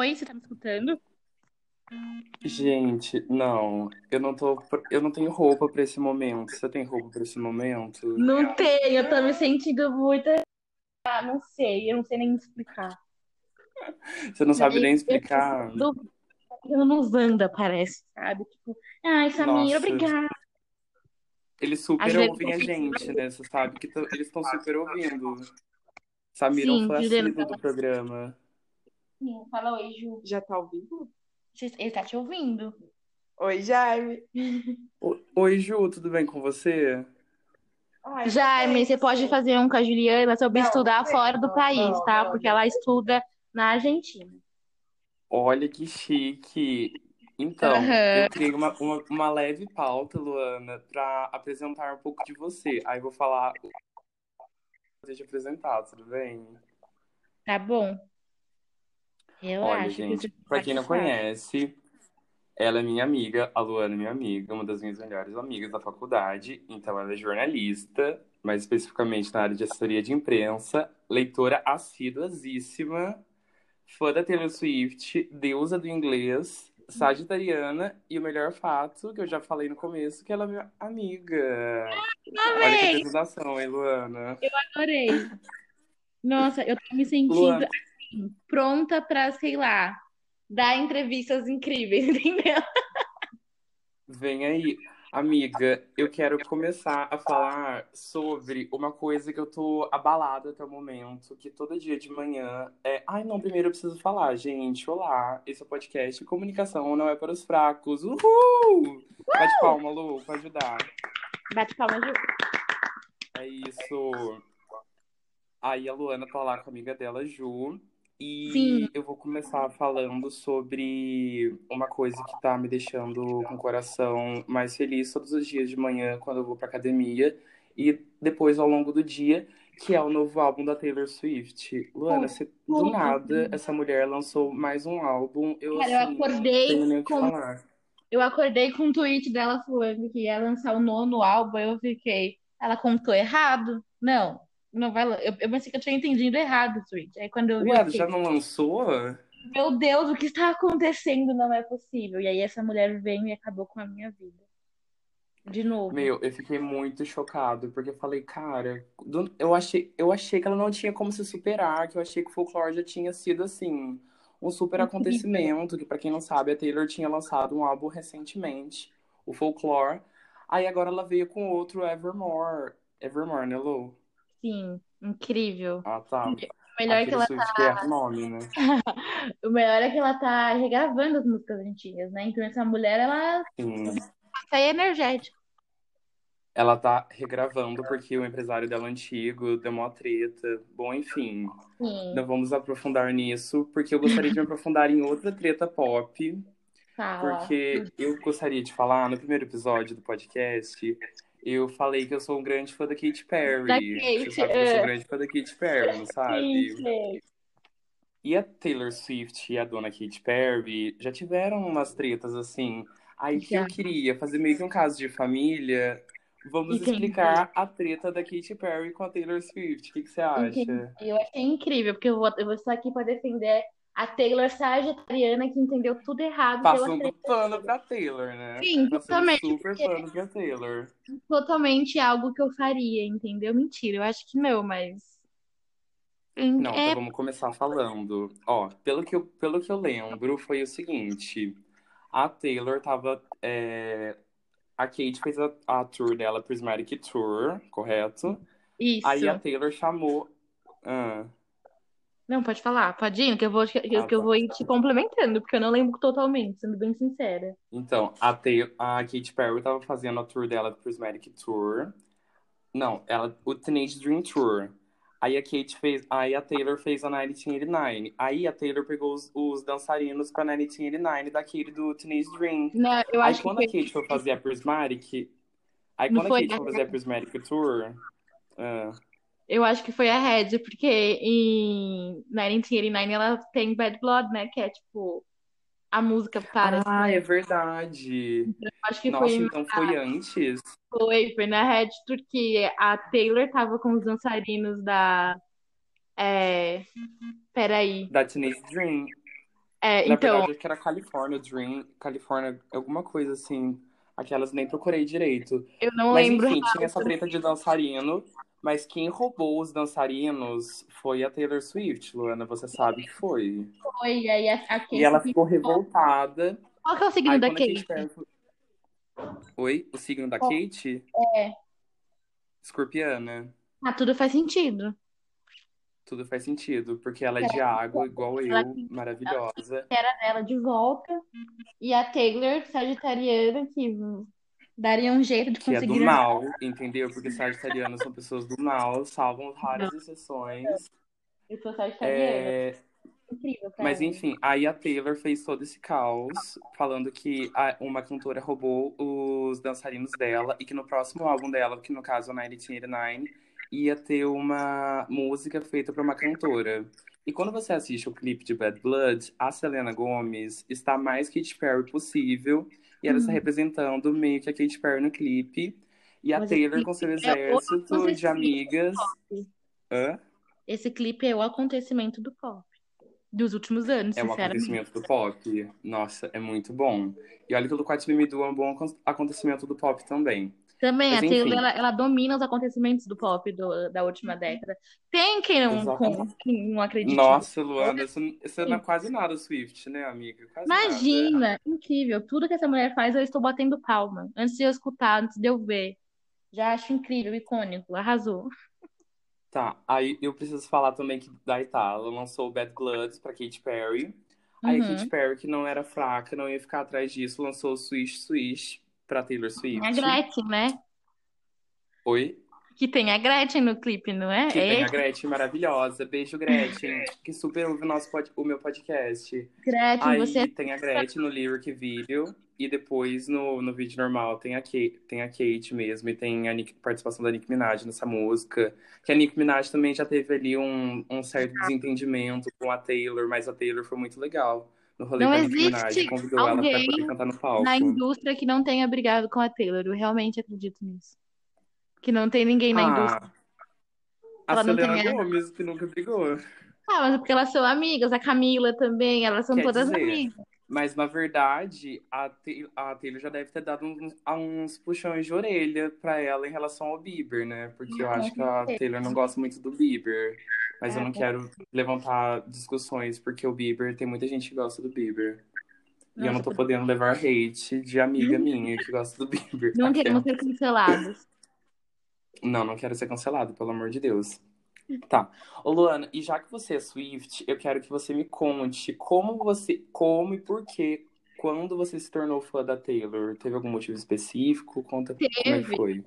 Oi, você tá me escutando? Gente, não, eu não tô, eu não tenho roupa pra esse momento. Você tem roupa pra esse momento? Não tenho, eu tô me sentindo muito. Ah, não sei, eu não sei nem explicar. Você não sabe Eu- nem eu explicar? tô Eu não Wanda, parece, sabe? Tipo, ai, Nossa, obrigada. eles super ouvem a eu gente, né? Você sabe que eles estão super ouvindo. Samira Sim, foi dizendo assíduo do programa. Sim, fala oi, Ju. Já tá ao vivo? Você- Ele tá te ouvindo. Oi, Jaime. O- Oi, Ju, tudo bem com você? Ai, Jaime, você pode fazer um com a Juliana sobre Não, estudar não, fora do não, país, não, tá? não, Porque não. ela estuda na Argentina. Olha que chique. Então, Aham. eu criei uma, uma, uma leve pauta, Luana, pra apresentar um pouco de você. Aí eu vou falar. Deixa eu apresentar, tudo bem? Tá bom? Olha, Relaxa, que gente, você pra quem não conhece, ela é minha amiga, a Luana é minha amiga, uma das minhas melhores amigas da faculdade. Então, ela é jornalista, mais especificamente na área de assessoria de imprensa, leitora assíduasíssima, fã da Taylor Swift, deusa do inglês, sagitariana e o melhor fato, que eu já falei no começo, que ela é minha amiga. Olha que apresentação, hein, Luana? Adorei. Nossa, eu tô me sentindo Luana, pronta pra, sei lá, dar entrevistas incríveis, entendeu? Vem aí, amiga, eu quero começar a falar sobre uma coisa que eu tô abalada até o momento, que todo dia de manhã é. Ai, não, primeiro eu preciso falar, gente. Olá, esse é o podcast Comunicação Não é para os Fracos. Uhul! Bate palma, Lu, pra ajudar. Bate palma, Ju. É isso. Aí a Luana tá lá com a amiga dela, Ju. E Sim. eu vou começar falando sobre uma coisa que tá me deixando com o coração mais feliz todos os dias de manhã quando eu vou pra academia e depois ao longo do dia, que é o novo álbum da Taylor Swift. Luana, você, do nada, essa mulher lançou mais um álbum. Eu, Cara, eu assim, não acordei tenho nem o que com falar. Eu acordei com um tweet dela falando que ia lançar o nono álbum, eu fiquei, ela contou errado? Não, não vai. lan- Eu, eu pensei que eu tinha entendido errado tweet. Aí quando eu vi, Ué, já não lançou? meu Deus, o que está acontecendo? Não é possível. E aí essa mulher veio e acabou com a minha vida. De novo. Meu, eu fiquei muito chocado, porque eu falei, cara, eu achei, eu achei que ela não tinha como se superar, que eu achei que o folclore já tinha sido assim, um super acontecimento, que pra quem não sabe, a Taylor tinha lançado um álbum recentemente, o Folklore. Aí agora ela veio com outro Evermore. Evermore, né, Lu? Sim, incrível. Ah, tá. O melhor é que ela é o nome, né? O melhor é que ela tá regravando as músicas antigas, né? Então essa mulher, ela Sim. sai energética. Ela tá regravando porque o empresário dela antigo deu uma treta. Bom, enfim. Sim, Não vamos aprofundar nisso, porque eu gostaria de me aprofundar em outra treta pop, fala. porque eu gostaria de falar, no primeiro episódio do podcast, eu falei que eu sou um grande fã da Katy Perry. Da Você Kate, sabe que eu sou um é. grande fã da Katy Perry, não Sim, sabe? sei. E a Taylor Swift e a dona Katy Perry já tiveram umas tretas assim. Aí que eu queria fazer meio que um caso de família. Vamos Entendi. explicar a treta da Katy Perry com a Taylor Swift. O que que você Entendi. acha? Eu achei incrível, porque eu vou, eu vou estar aqui para defender a Taylor sagitariana que entendeu tudo errado Passando treta. pano pra Taylor, né? Sim, Passando totalmente, super pano pra Taylor. é totalmente algo que eu faria, entendeu? Mentira, eu acho que não, mas. Não, É, então vamos começar falando. Ó, pelo que eu, pelo que eu lembro, foi o seguinte. A Taylor tava. é, A Kate fez a, a tour dela, Prismatic Tour, correto? Aí a isso. Taylor chamou. Ah, Não, pode falar, ir, que eu vou, que, ah, que eu tá. vou ir te complementando, porque eu não lembro totalmente, sendo bem sincera. Então, a, Taylor, a Katy Perry tava fazendo a tour dela, Prismatic Tour. Não, ela, o Teenage Dream Tour. Aí a Kate fez, aí a Taylor fez a 1989. Aí a Taylor pegou os, os dançarinos pra 1989 daquele do Teenage Dream. Não, eu Aí acho que quando a foi. Kate foi fazer a Prismatic, aí Não quando a Kate foi fazer a Prismatic Tour, ah, Eu acho que foi a Red, porque em 1989 ela tem Bad Blood, né? Que é tipo a música para. Ah, é verdade. Eu acho que Nossa, foi, então foi antes. foi, foi na Red Tour que a Taylor tava com os dançarinos da. É... Peraí. Da Teenage Dream. É, Na então, verdade, acho que era California Dream, California, alguma coisa assim. Aquelas nem procurei direito. eu não Mas lembro. enfim, tinha essa treta de dançarino, mas quem roubou os dançarinos foi a Taylor Swift, Luana, você sabe que foi. Foi, e aí a, a E Kate ela ficou- revoltada. Qual que é o signo Aí da Kate? Foi- Oi? O signo da Qual? Kate? É. Escorpiana. Ah, tudo faz sentido. Tudo faz sentido, porque ela é de água, igual Ela eu, maravilhosa. era dela de volta. E a Taylor, sagitariana, que daria um jeito de Que é do conseguir. mal, entendeu? Porque sagitarianos são pessoas do mal, salvam raras exceções. Eu sou sagitariana. É, Incrível, cara. Mas enfim, aí a Taylor fez todo esse caos, falando que a- uma cantora roubou os dançarinos dela e que no próximo álbum dela, que no caso é o 1989, ia ter uma música feita por uma cantora. E quando você assiste o clipe de Bad Blood, a Selena Gomez está mais Katy Perry possível e ela está Hum. representando meio que a Katy Perry no clipe. E a Mas Taylor com seu é exército de acontecimento amigas. Hã? Esse clipe é o acontecimento do pop. Dos últimos anos, É um sinceramente. acontecimento do pop. Nossa, é muito bom. E olha que o do Do é um bom acon- acontecimento do pop também. Também, Mas a Taylor, ela, ela domina os acontecimentos do pop do- da última década. Tem quem não, com- quem não acredite Nossa, Luana, isso, isso não é quase nada Swift, né, amiga? Quase nada. Imagina, incrível. Tudo que essa mulher faz, eu estou batendo palma. Antes de eu escutar, antes de eu ver. Já acho incrível, icônico, arrasou. Tá, aí eu preciso falar também que da Itália lançou o Bad Bloods pra Katy Perry. Aí a Uhum. Katy Perry, que não era fraca, não ia ficar atrás disso, lançou o Swish Swish pra Taylor Swift. A Gretchen, né? Oi? Que tem a Gretchen no clipe, não é? Que É tem a Gretchen maravilhosa. Beijo, Gretchen, que super ouve o, nosso pod- o meu podcast. Gretchen, Aí você tem a Gretchen no lyric video e depois no, no vídeo normal tem a, Kate, tem a Kate mesmo e tem a Nick- participação da Nicki Minaj nessa música. Que a Nicki Minaj também já teve ali um, um certo desentendimento com a Taylor, mas a Taylor foi muito legal no rolê Não Minaj. existe alguém na indústria que não tenha brigado com a Taylor. Eu realmente acredito nisso. Que não tem ninguém na indústria. Ah, a Ela não Selena tem- Gomez, que nunca brigou. Ah, mas é porque elas são amigas. A Camila também, elas são Quer todas dizer, amigas. Mas, na verdade, a, Ta- a Taylor já deve ter dado uns, uns puxões de orelha pra ela em relação ao Bieber, né? Porque eu acho que a. Taylor não gosta muito do Bieber. Mas eu Ah, não quero levantar discussões, porque o Bieber, tem muita gente que gosta do Bieber. E eu não Nossa, tô podendo levar hate de amiga minha que gosta do Bieber. Não queremos ser cancelados. Não, não quero ser cancelado, pelo amor de Deus. Tá. Ô, Luana, e já que você é Swift, eu quero que você me conte como você, como e por que, quando você se tornou fã da Taylor? Teve algum motivo específico? Conta como é que Teve. foi.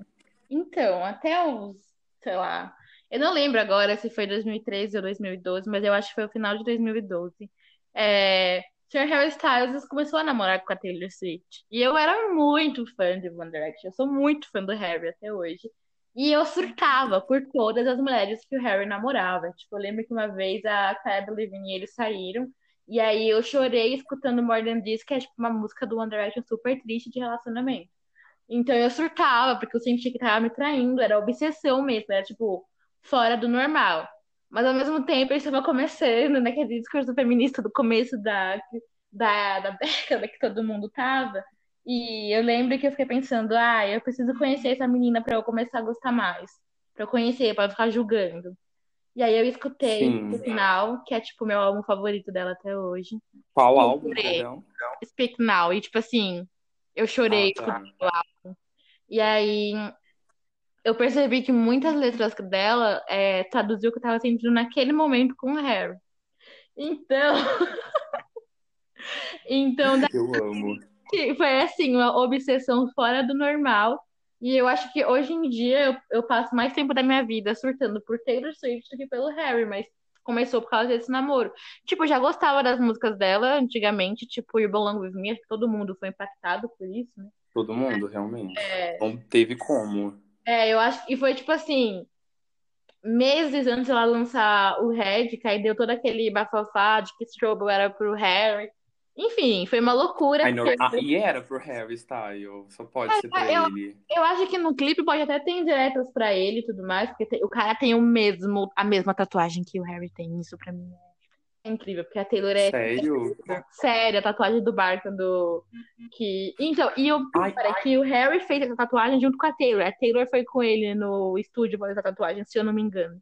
Então, até os, sei lá, eu não lembro agora se foi 2013 ou 2012, mas eu acho que foi o final de 2012. É, Sr. Harry Styles começou a namorar com a Taylor Swift. E eu era muito fã de One Direction. Eu sou muito fã do Harry até hoje. E eu surtava por todas as mulheres que o Harry namorava. Tipo, eu lembro que uma vez a Cara Delevingne e eles saíram. E aí eu chorei escutando More Than This, que é tipo uma música do One super triste de relacionamento. Então eu surtava, porque eu sentia que tava me traindo, era obsessão mesmo, era tipo, fora do normal. Mas ao mesmo tempo eu estava começando naquele discurso feminista do começo da, da, da década que todo mundo tava. E eu lembro que eu fiquei pensando, ah, eu preciso conhecer essa menina pra eu começar a gostar mais. Pra eu conhecer, pra eu ficar julgando. E aí eu escutei Sim. o final, que é tipo o meu álbum favorito dela até hoje. Qual álbum, perdão? Speak Now. E tipo assim, eu chorei Ah, tá. escutando o álbum. E aí eu percebi que muitas letras dela é, traduziu o que eu tava sentindo naquele momento com o Harry. Então, então Eu amo. Daí foi assim, uma obsessão fora do normal. E eu acho que hoje em dia eu, eu passo mais tempo da minha vida surtando por Taylor Swift do que pelo Harry, mas começou por causa desse namoro. Tipo, eu já gostava das músicas dela antigamente, tipo You Belong With Me, acho que todo mundo foi impactado por isso, né? Todo mundo, realmente. É. Não teve como. É, eu acho que foi tipo assim, meses antes dela lançar o Red, que aí deu todo aquele bafafá de que Trouble era pro Harry. Enfim, foi uma loucura. I know- porque- Ah, e era pro Harry Styles, só pode ser pra eu- ele. Eu acho que no clipe pode até ter indiretas pra ele e tudo mais, porque tem- o cara tem o mesmo, a mesma tatuagem que o Harry tem. Isso pra mim é incrível, porque a Taylor é Sério? séria, a tatuagem do barco do. Que... Então, e o Ai, pior é que o Harry fez essa tatuagem junto com a Taylor. A Taylor foi com ele no estúdio fazer essa tatuagem, se eu não me engano.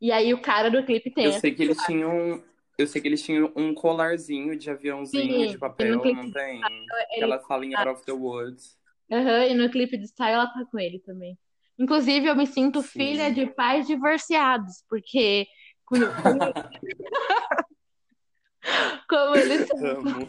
E aí o cara do clipe tem Eu sei que eles tinham. Eu sei que eles tinham um colarzinho de aviãozinho Sim, de papel, clipe não tem? Que ele- ela fala em Out of the Woods. Aham, e no clipe de Style ela tá com ele também. Inclusive, eu me sinto Sim. filha de pais divorciados, porque como, eles são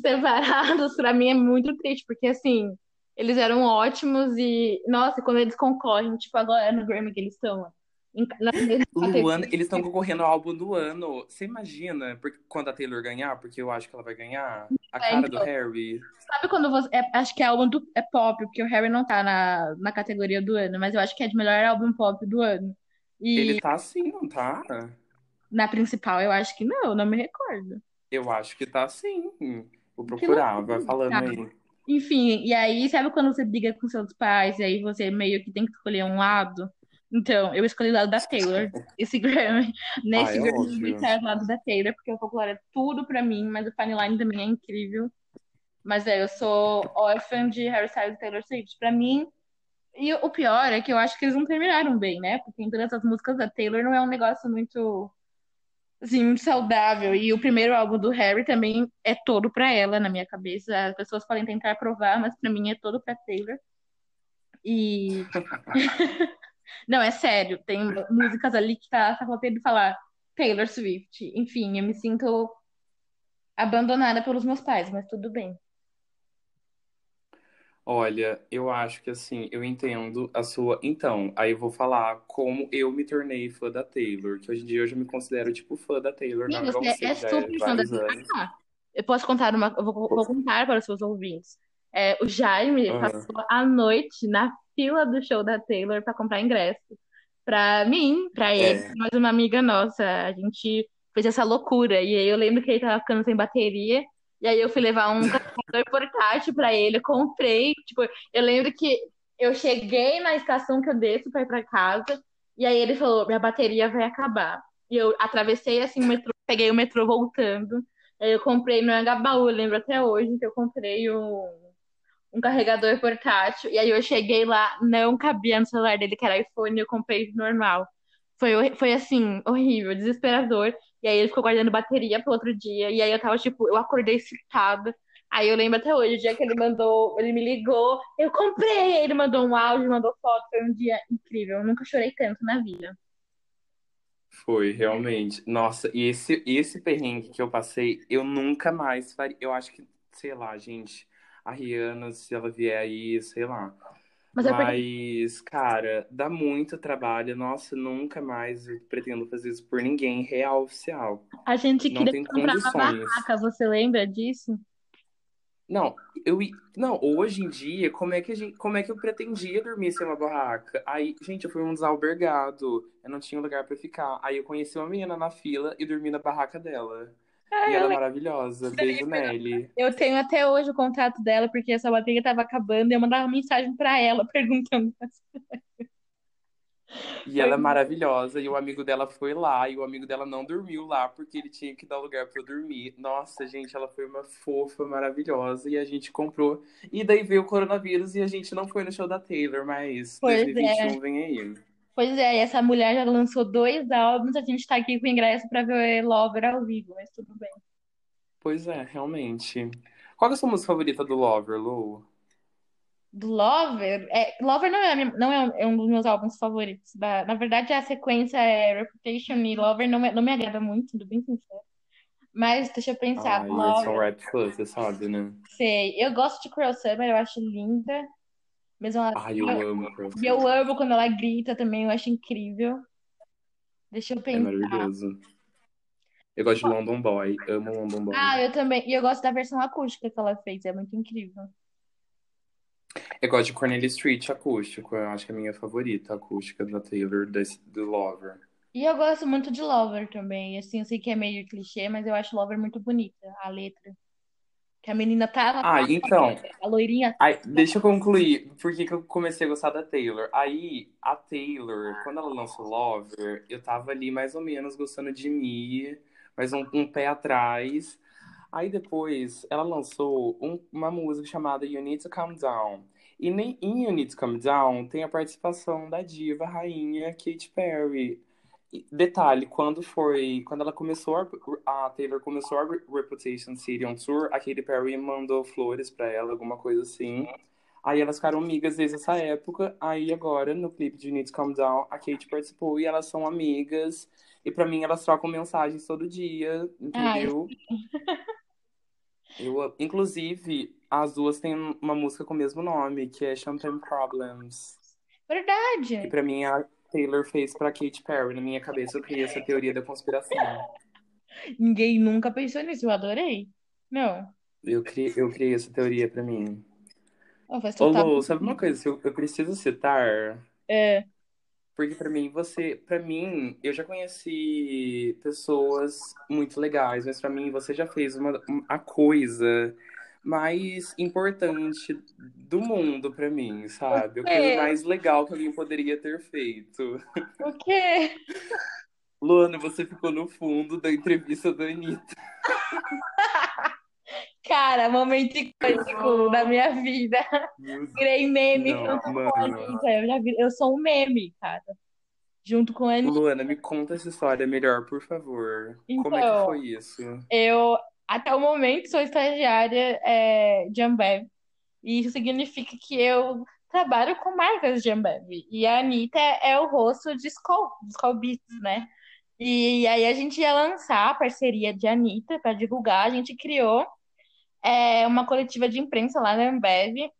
separados, pra mim é muito triste, porque assim, eles eram ótimos e, nossa, quando eles concorrem, tipo agora no Grammy que eles estão, em- na mesma Luana, eles estão concorrendo ao álbum do ano. Você imagina porque, quando a Taylor ganhar? Porque eu acho que ela vai ganhar. A cara do então. Harry. Sabe quando você. é- acho que é álbum do, é pop, porque o Harry não tá na, na categoria do ano, mas eu acho que é de melhor álbum pop do ano. E Ele tá assim, não tá? na principal eu acho que não, não me recordo. Eu acho que tá assim. Vou procurar, vai falando Tá. aí. Enfim, e aí, sabe quando você briga com seus pais e aí você meio que tem que escolher um lado? Então, eu escolhi o lado da Taylor, esse Grammy. Nesse Ah, é Grammy, eu estar do lado da Taylor, porque o Popular é tudo pra mim, mas o Fine Line também é incrível. Mas é, eu sou órfã de Harry Styles e Taylor Swift. Pra mim, e o pior é que eu acho que eles não terminaram bem, né? Porque em todas as músicas da Taylor não é um negócio muito, assim, muito saudável. E o primeiro álbum do Harry também é todo pra ela, na minha cabeça. As pessoas podem tentar provar, mas pra mim é todo pra Taylor. E. Não, é sério, tem músicas ali que tá só faltando falar Taylor Swift. Enfim, eu me sinto abandonada pelos meus pais, mas tudo bem. Olha, eu acho que assim, eu entendo a sua. Então, aí eu vou falar como eu me tornei fã da Taylor, que hoje em dia eu já me considero tipo fã da Taylor, Sim, não você você, é já super é fã da Taylor. Ah, eu posso contar uma. Eu vou, vou contar para os seus ouvintes. É, o Jaime Aham. passou a noite na fila do show da Taylor para comprar ingresso. Pra mim, pra ele, É. mais uma amiga nossa. A gente fez essa loucura. E aí eu lembro que ele tava ficando sem bateria. E aí eu fui levar um carregador portátil pra ele. Eu comprei. Tipo, eu lembro que eu cheguei na estação que eu desço pra ir pra casa. E aí ele falou: minha bateria vai acabar. E eu atravessei assim o metrô, peguei o metrô voltando. Aí eu comprei no Angabaú, eu lembro até hoje que eu comprei um, um carregador portátil. E aí eu cheguei lá, não cabia no celular dele, que era iPhone, eu comprei normal. Foi, foi assim, horrível, desesperador. E aí ele ficou guardando bateria pro outro dia. E aí eu tava, tipo, eu acordei excitada. Aí eu lembro até hoje, o dia que ele mandou, ele me ligou, eu comprei! Ele mandou um áudio, mandou foto, foi um dia incrível. Eu nunca chorei tanto na vida. Foi, realmente. Nossa, e esse, esse perrengue que eu passei, eu nunca mais faria. Eu acho que, sei lá, gente, a Rihanna, se ela vier aí, sei lá. Mas perdi Mas, cara, dá muito trabalho. Nossa, nunca mais eu pretendo fazer isso por ninguém, real oficial. A gente Não queria comprar uma condições. barraca, você lembra disso? Não, eu não, hoje em dia, como é que a gente, como é que eu pretendia dormir sem uma barraca? Aí, gente, eu fui um desalbergado, eu não tinha lugar pra ficar. Aí eu conheci uma menina na fila e dormi na barraca dela. Ah, E eu ela é maravilhosa. Beijo, Nelly. Eu tenho até hoje o contato dela, porque essa bateria tava acabando e eu mandava mensagem pra ela perguntando. E ela é maravilhosa. E o amigo dela foi lá. E o amigo dela não dormiu lá porque ele tinha que dar lugar pra eu dormir. Nossa, gente, ela foi uma fofa, maravilhosa. E a gente comprou. E daí veio o coronavírus e a gente não foi no show da Taylor, mas Pois é. 2021 vem aí. Pois é, e essa mulher já lançou dois álbuns, a gente tá aqui com ingresso pra ver Lover ao vivo, mas tudo bem. Pois é, realmente. Qual é a sua música favorita do Lover, Lu? Do Lover, é, Lover não é, minha- não é um, é um dos meus álbuns favoritos. Da, na verdade, a sequência é Reputation e Lover não, me- não me agrada muito, sendo bem sincero. Mas deixa eu pensar, It's Lover, Alright Plus, você sabe, né? sei. Eu gosto de Cruel Summer, eu acho linda. Mesmo ela, Ai, eu amo Cruel e eu amo quando ela grita também, eu acho incrível. Deixa eu É pensar. maravilhoso. Eu gosto de London Boy. Amo London Boy. Ah, eu também. E eu gosto da versão acústica que ela fez, é muito incrível. Eu gosto de Cornelia Street acústico. Eu acho que é a minha favorita, a acústica da Taylor, desse, do Lover. E eu gosto muito de Lover também. Assim, eu sei que é meio clichê, mas eu acho Lover muito bonita, a letra. Que a menina tá, Ah, tá, então. a loirinha. Aí, deixa eu concluir. Por que que eu comecei a gostar da Taylor? Aí, a Taylor, quando ela lançou Lover, eu tava ali mais ou menos gostando de Me, mas um, um pé atrás. Aí depois ela lançou um- uma música chamada You Need to Calm Down. E nem em You Need to Calm Down tem a participação da diva rainha Katy Perry. E detalhe, quando foi, quando ela começou a, a Taylor começou a Re- Reputation City on Tour, a Katy Perry mandou flores pra ela, alguma coisa assim. Aí elas ficaram amigas desde essa época. Aí agora, no clipe de Need to Calm Down, a Katy participou e elas são amigas. E pra mim elas trocam mensagens todo dia, entendeu? Eu, inclusive, as duas têm uma música com o mesmo nome, que é Champagne Problems. Verdade. pra mim a Taylor fez pra Katy Perry. Na minha cabeça eu criei essa teoria da conspiração. Ninguém nunca pensou nisso, eu adorei. Não, Eu criei, eu criei essa teoria pra mim. oh, Ô, sabe uma coisa eu, eu preciso citar? É, Porque pra mim, você, para mim, eu já conheci pessoas muito legais, mas pra mim você já fez uma, a coisa mais importante do mundo pra mim, sabe? A coisa é. mais legal que alguém poderia ter feito. O quê? Luana, você ficou no fundo da entrevista da Anitta. Cara, momento icônico da minha vida. Virei meme Não, junto com a. Anitta. Eu, já vi- eu sou um meme, cara. Junto com a Anitta. Luana, me conta essa história melhor, por favor. Como é que Então, foi isso? eu, até o momento, sou estagiária é, de Ambev. E isso significa que eu trabalho com marcas de Ambev. E a Anitta é o rosto de Skol, Skol Beats, né? E aí a gente ia lançar a parceria de Anitta para divulgar. A gente criou é, uma coletiva de imprensa lá na Ambev.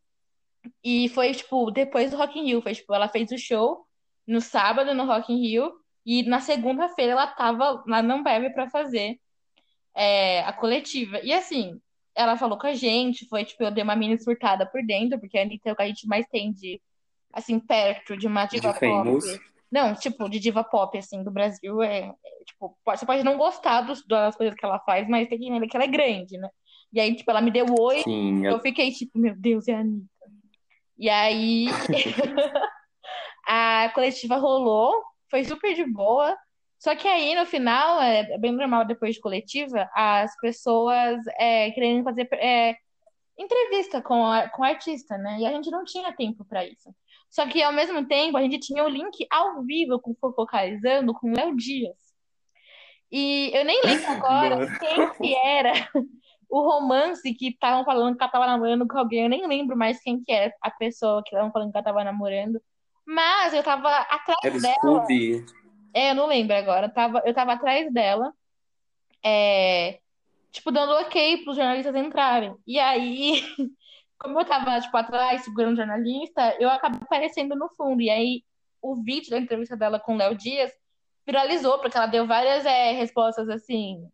E foi, tipo, depois do Rock in Rio. Foi, tipo, ela fez o show no sábado no Rock in Rio. E na segunda-feira ela tava lá na Ambev para fazer é, a coletiva. E assim, ela falou com a gente, foi tipo, eu dei uma mini surtada por dentro, porque a Anitta é o que a gente mais tem de, assim, perto de uma De diva pop. famous? Não, tipo, de diva pop, assim, do Brasil, é, é, tipo, pode- você pode não gostar dos- das coisas que ela faz, mas tem que entender que ela é grande, né? E aí, tipo, ela me deu oi, Sim, eu fiquei tipo, meu Deus, é a Anitta. E aí, a coletiva rolou, foi super de boa. Só que aí, no final, é bem normal depois de coletiva, as pessoas é, querendo fazer é, entrevista com, a, com o artista, né? E a gente não tinha tempo para isso. Só que, ao mesmo tempo, a gente tinha o link ao vivo com o Fofocalizando com o Léo Dias. E eu nem lembro agora mano. quem que era o romance que estavam falando que ela tava namorando com alguém. Eu nem lembro mais quem que era a pessoa que estavam falando que ela tava namorando. Mas eu tava atrás Era dela. Scooby. É, eu não lembro agora. Eu tava, eu tava atrás dela, é, tipo, dando ok pros jornalistas entrarem. E aí, como eu tava, tipo, atrás, segurando o jornalista, eu acabei aparecendo no fundo. E aí, o vídeo da entrevista dela com o Léo Dias viralizou, porque ela deu várias é, respostas, assim...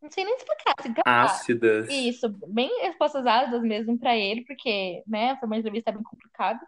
Não sei nem explicar, assim. Ácidas. Isso, bem respostas ácidas mesmo pra ele, porque, né, foi uma entrevista bem complicada.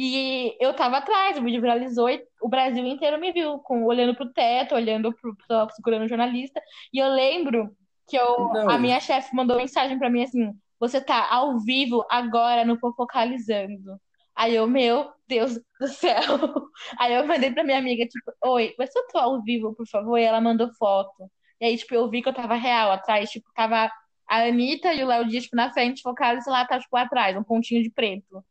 E eu tava atrás, o vídeo viralizou e o Brasil inteiro me viu, com, olhando pro teto, olhando pro, pro segurando o jornalista. E eu lembro que eu, a minha chefe mandou mensagem pra mim assim: você tá ao vivo agora no Fofocalizando. Aí eu, meu Deus do céu. Aí eu mandei pra minha amiga, tipo, oi, se eu tô ao vivo, por favor. E ela mandou foto. E aí, tipo, eu vi que eu tava real atrás, tipo, tava a Anitta e o Léo Dias, tipo, na frente, focados, e lá tá, tipo, atrás, um pontinho de preto.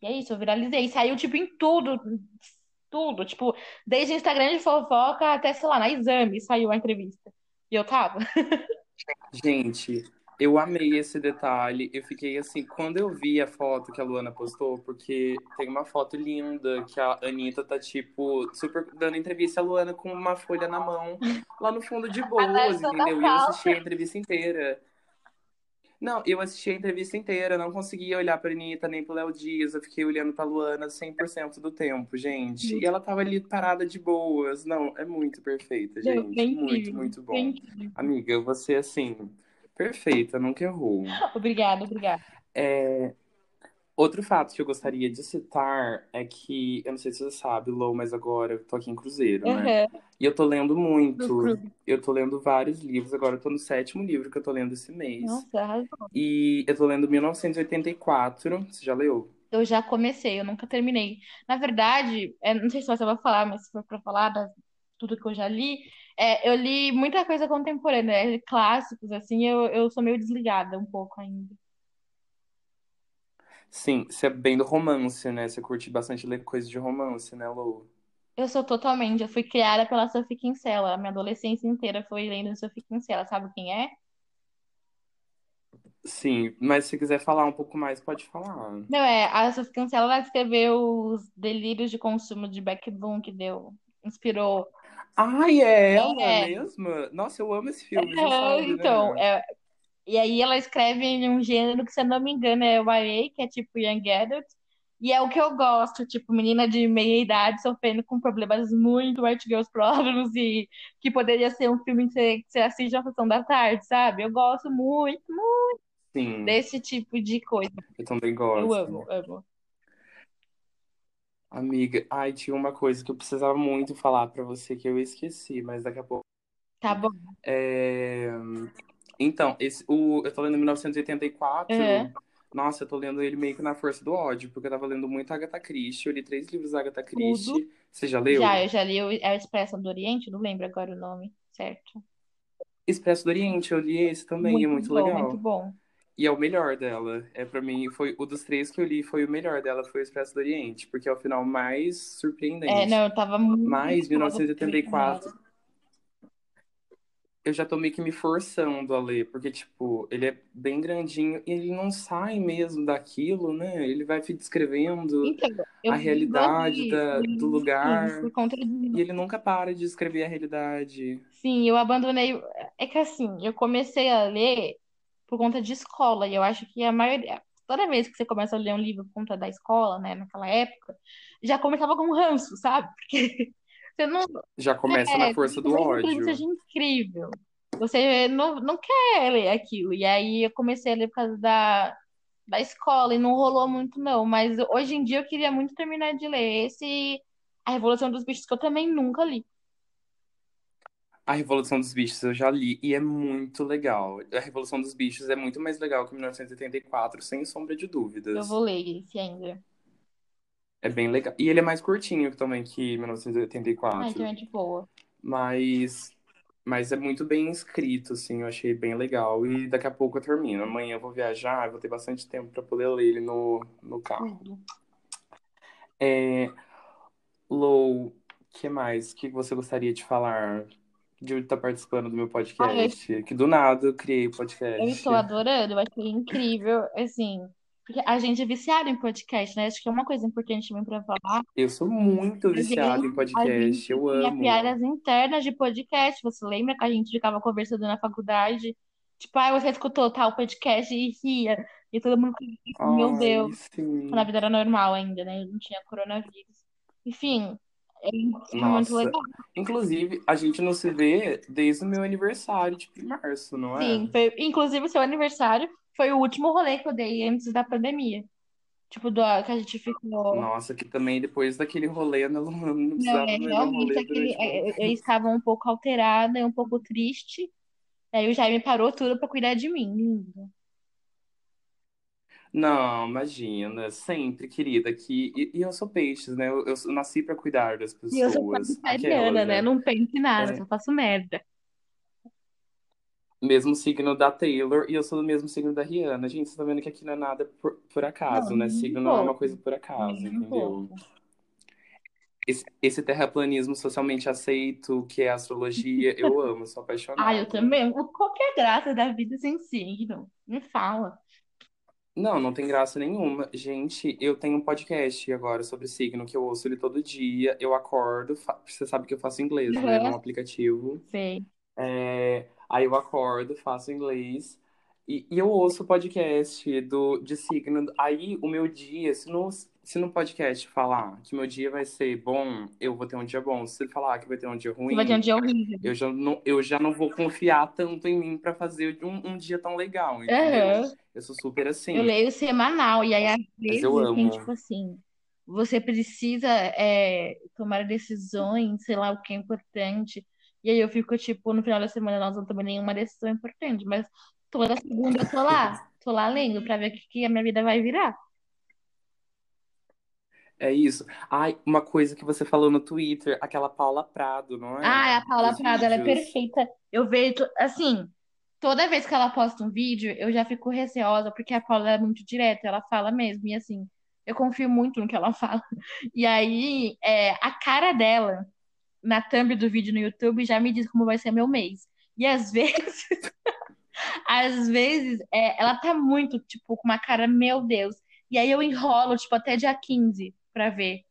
E é isso, eu viralizei. Saiu, tipo, em tudo, tudo. Tipo, desde Instagram de fofoca até, sei lá, na exame saiu a entrevista. E eu tava. Gente, eu amei esse detalhe. Eu fiquei assim, quando eu vi a foto que a Luana postou, porque tem uma foto linda que a Anitta tá, tipo, super dando entrevista a Luana com uma folha na mão, lá no fundo de boas, entendeu? E eu assisti a entrevista inteira. Não, eu assisti a entrevista inteira, não conseguia olhar pra Anitta nem pro Léo Dias, eu fiquei olhando pra Luana 100% do tempo, gente. E ela tava ali parada de boas. Não, é muito perfeita, gente. bem Muito, incrível. muito bom. Bem. Amiga, você, assim, perfeita, nunca errou. Obrigada, obrigada. É, Outro fato que eu gostaria de citar é que, eu não sei se você sabe, Lou, mas agora eu tô aqui em Cruzeiro, né? Uhum. E eu tô lendo muito. Eu tô lendo vários livros, agora eu tô no sétimo livro que eu tô lendo esse mês. Nossa, arrasou. E eu tô lendo 1984. Você já leu? Eu já comecei, eu nunca terminei. Na verdade, é, não sei se você vai falar, mas se for pra falar das tudo que eu já li, É, eu li muita coisa contemporânea, né? clássicos, assim, eu, eu sou meio desligada um pouco ainda. Sim, você é bem do romance, né? Você curte bastante ler coisas de romance, né, Lou? Eu sou totalmente, eu fui criada pela Sophie Kinsella, minha adolescência inteira foi lendo Sophie Kinsella, sabe quem é? Sim, mas se quiser falar um pouco mais, pode falar. Não, é, a Sophie Kinsella ela escreveu os Delírios de Consumo de Beck Bloom, que deu, inspirou. Ai, é ela É, mesma? Nossa, eu amo esse filme, você aham, sabe, então, né? é, e aí ela escreve em um gênero que, se eu não me engano, é YA, que é tipo Young Adult, e é o que eu gosto, tipo, menina de meia idade sofrendo com problemas muito white girls problems e que poderia ser um filme que você, que você assiste na sessão da tarde, sabe? Eu gosto muito, muito Sim, desse tipo de coisa. eu também Eu gosto. amo, amo. Amiga, ai, tinha uma coisa que eu precisava muito falar pra você que eu esqueci, mas daqui a pouco. Tá bom. É... Então, esse, o, eu tô lendo Aham. 1984. Nossa, eu tô lendo ele meio que na força do ódio, porque eu tava lendo muito Agatha Christie. Eu li três livros da Agatha Tudo. Christie. Você já Já, leu? eu já li o é Expresso do Oriente, não lembro agora o nome, certo? Expresso do Oriente, eu li esse também, é Muito muito bom, muito legal. bom. E é o melhor dela. É para mim, foi o dos três que eu li, foi o melhor dela, foi o Expresso do Oriente, porque é o final mais É, surpreendente. não, eu tava muito o 1984, final. Eu já tô meio que me forçando a ler, porque, tipo, ele é bem grandinho e ele não sai mesmo daquilo, né? Ele vai descrevendo Então, a realidade da, do sim, lugar e ele nunca para de descrever a realidade. Sim, eu abandonei. É que assim, eu comecei a ler por conta de escola, e eu acho que a maioria. Toda vez que você começa a ler um livro por conta da escola, né, naquela época, já começava com ranço, sabe? Porque você não. Já começa na É, força do mesmo que o livro seja ódio. incrível, você não, não quer ler aquilo. E aí eu comecei a ler por causa da, da escola e não rolou muito, não. Mas hoje em dia eu queria muito terminar de ler esse A Revolução dos Bichos, que eu também nunca li. A Revolução dos Bichos eu já li e é muito legal. A Revolução dos Bichos é muito mais legal que 1984, sem sombra de Eu dúvidas. vou ler esse ainda. É bem legal. E ele é mais curtinho também que Ah, então 1984. é de boa. Mas, mas é muito bem escrito, assim, eu achei bem legal. E daqui a pouco eu termino. Amanhã eu vou viajar, eu vou ter bastante tempo para poder ler ele no, no carro. Tudo. É, Lou, o que mais? O que você gostaria de falar? De estar participando do meu Ah, eu, podcast? Que do nada eu criei o eu estou podcast. adorando, eu achei incrível, assim, porque a gente é viciado em podcast, né? Acho que é uma coisa importante também para falar. Eu sou muito viciado em podcast, eu amo. piadas internas de podcast. Você lembra que a gente ficava conversando na faculdade? Tipo, ah, você escutou tal podcast e ria. E todo mundo meu Ai, Deus. Quando a sim. vida era normal ainda, né? Não tinha coronavírus. Enfim, é, muito legal. Inclusive, a gente não se vê desde o meu aniversário, tipo, em março, não é? Sim, foi, inclusive o seu aniversário foi o último rolê que eu dei antes da pandemia. Tipo, do, que a gente ficou. Nossa, que também depois daquele rolê, eu não, não Não, precisava é realmente aquele. durante é, Eu, eu estava um pouco alterada e um pouco triste. Aí o Jaime parou tudo pra cuidar de mim, lindo. Não, imagina, sempre, querida, que e, e eu sou peixes, né? Eu, eu nasci pra cuidar das E eu sou pessoas, aquelas, né? né? Não penso em nada, É, só faço merda. Mesmo signo da Taylor e eu sou do mesmo signo da Rihanna. Gente, você tá vendo que aqui não é nada por, por Não, acaso, né? nem um Signo não é uma coisa por acaso, Nem entendeu? Esse, esse terraplanismo socialmente aceito, que é astrologia, eu amo, sou Ah, eu também. Qual que é a graça da vida sem signo? Me fala. Não, não tem graça nenhuma. Gente, eu tenho um podcast agora sobre signo que eu ouço ele todo dia. Eu acordo, fa- você sabe que eu faço inglês, né? Aham, aplicativo. sei. É, aí eu acordo, faço inglês e, e eu ouço o podcast do, de signo. Aí o meu dia, se no, se no podcast falar que meu dia vai ser bom, eu vou ter um dia bom. Se falar que vai ter um dia Você vai ter um ruim, dia horrível. eu já não, eu já não vou confiar tanto em mim pra fazer um, um dia tão legal, entendeu? Aham. Eu sou super Eu assim, leio semanal, e aí às mas eu vezes tem amo. tipo assim, você precisa é, tomar decisões, sei lá o que é importante. E aí eu fico tipo, no final da semana nós não tomamos nenhuma decisão importante, mas toda segunda eu tô lá, tô lá lendo pra ver o que, que a minha vida vai virar. É isso. Ai, uma coisa que você falou no Twitter, aquela Paula Prado, não é? Ah, a Paula Os Prado, ela é vídeos. perfeita. Eu vejo, assim, toda vez que ela posta um vídeo, eu já fico receosa, porque a Paula é muito direta, ela fala mesmo, e assim, eu confio muito no que ela fala. E aí, é, a cara dela na thumb do vídeo no YouTube já me diz como vai ser meu mês. E às vezes, às vezes, é, ela tá muito, tipo, com uma cara, meu Deus. E aí eu enrolo, tipo, até dia 15 pra ver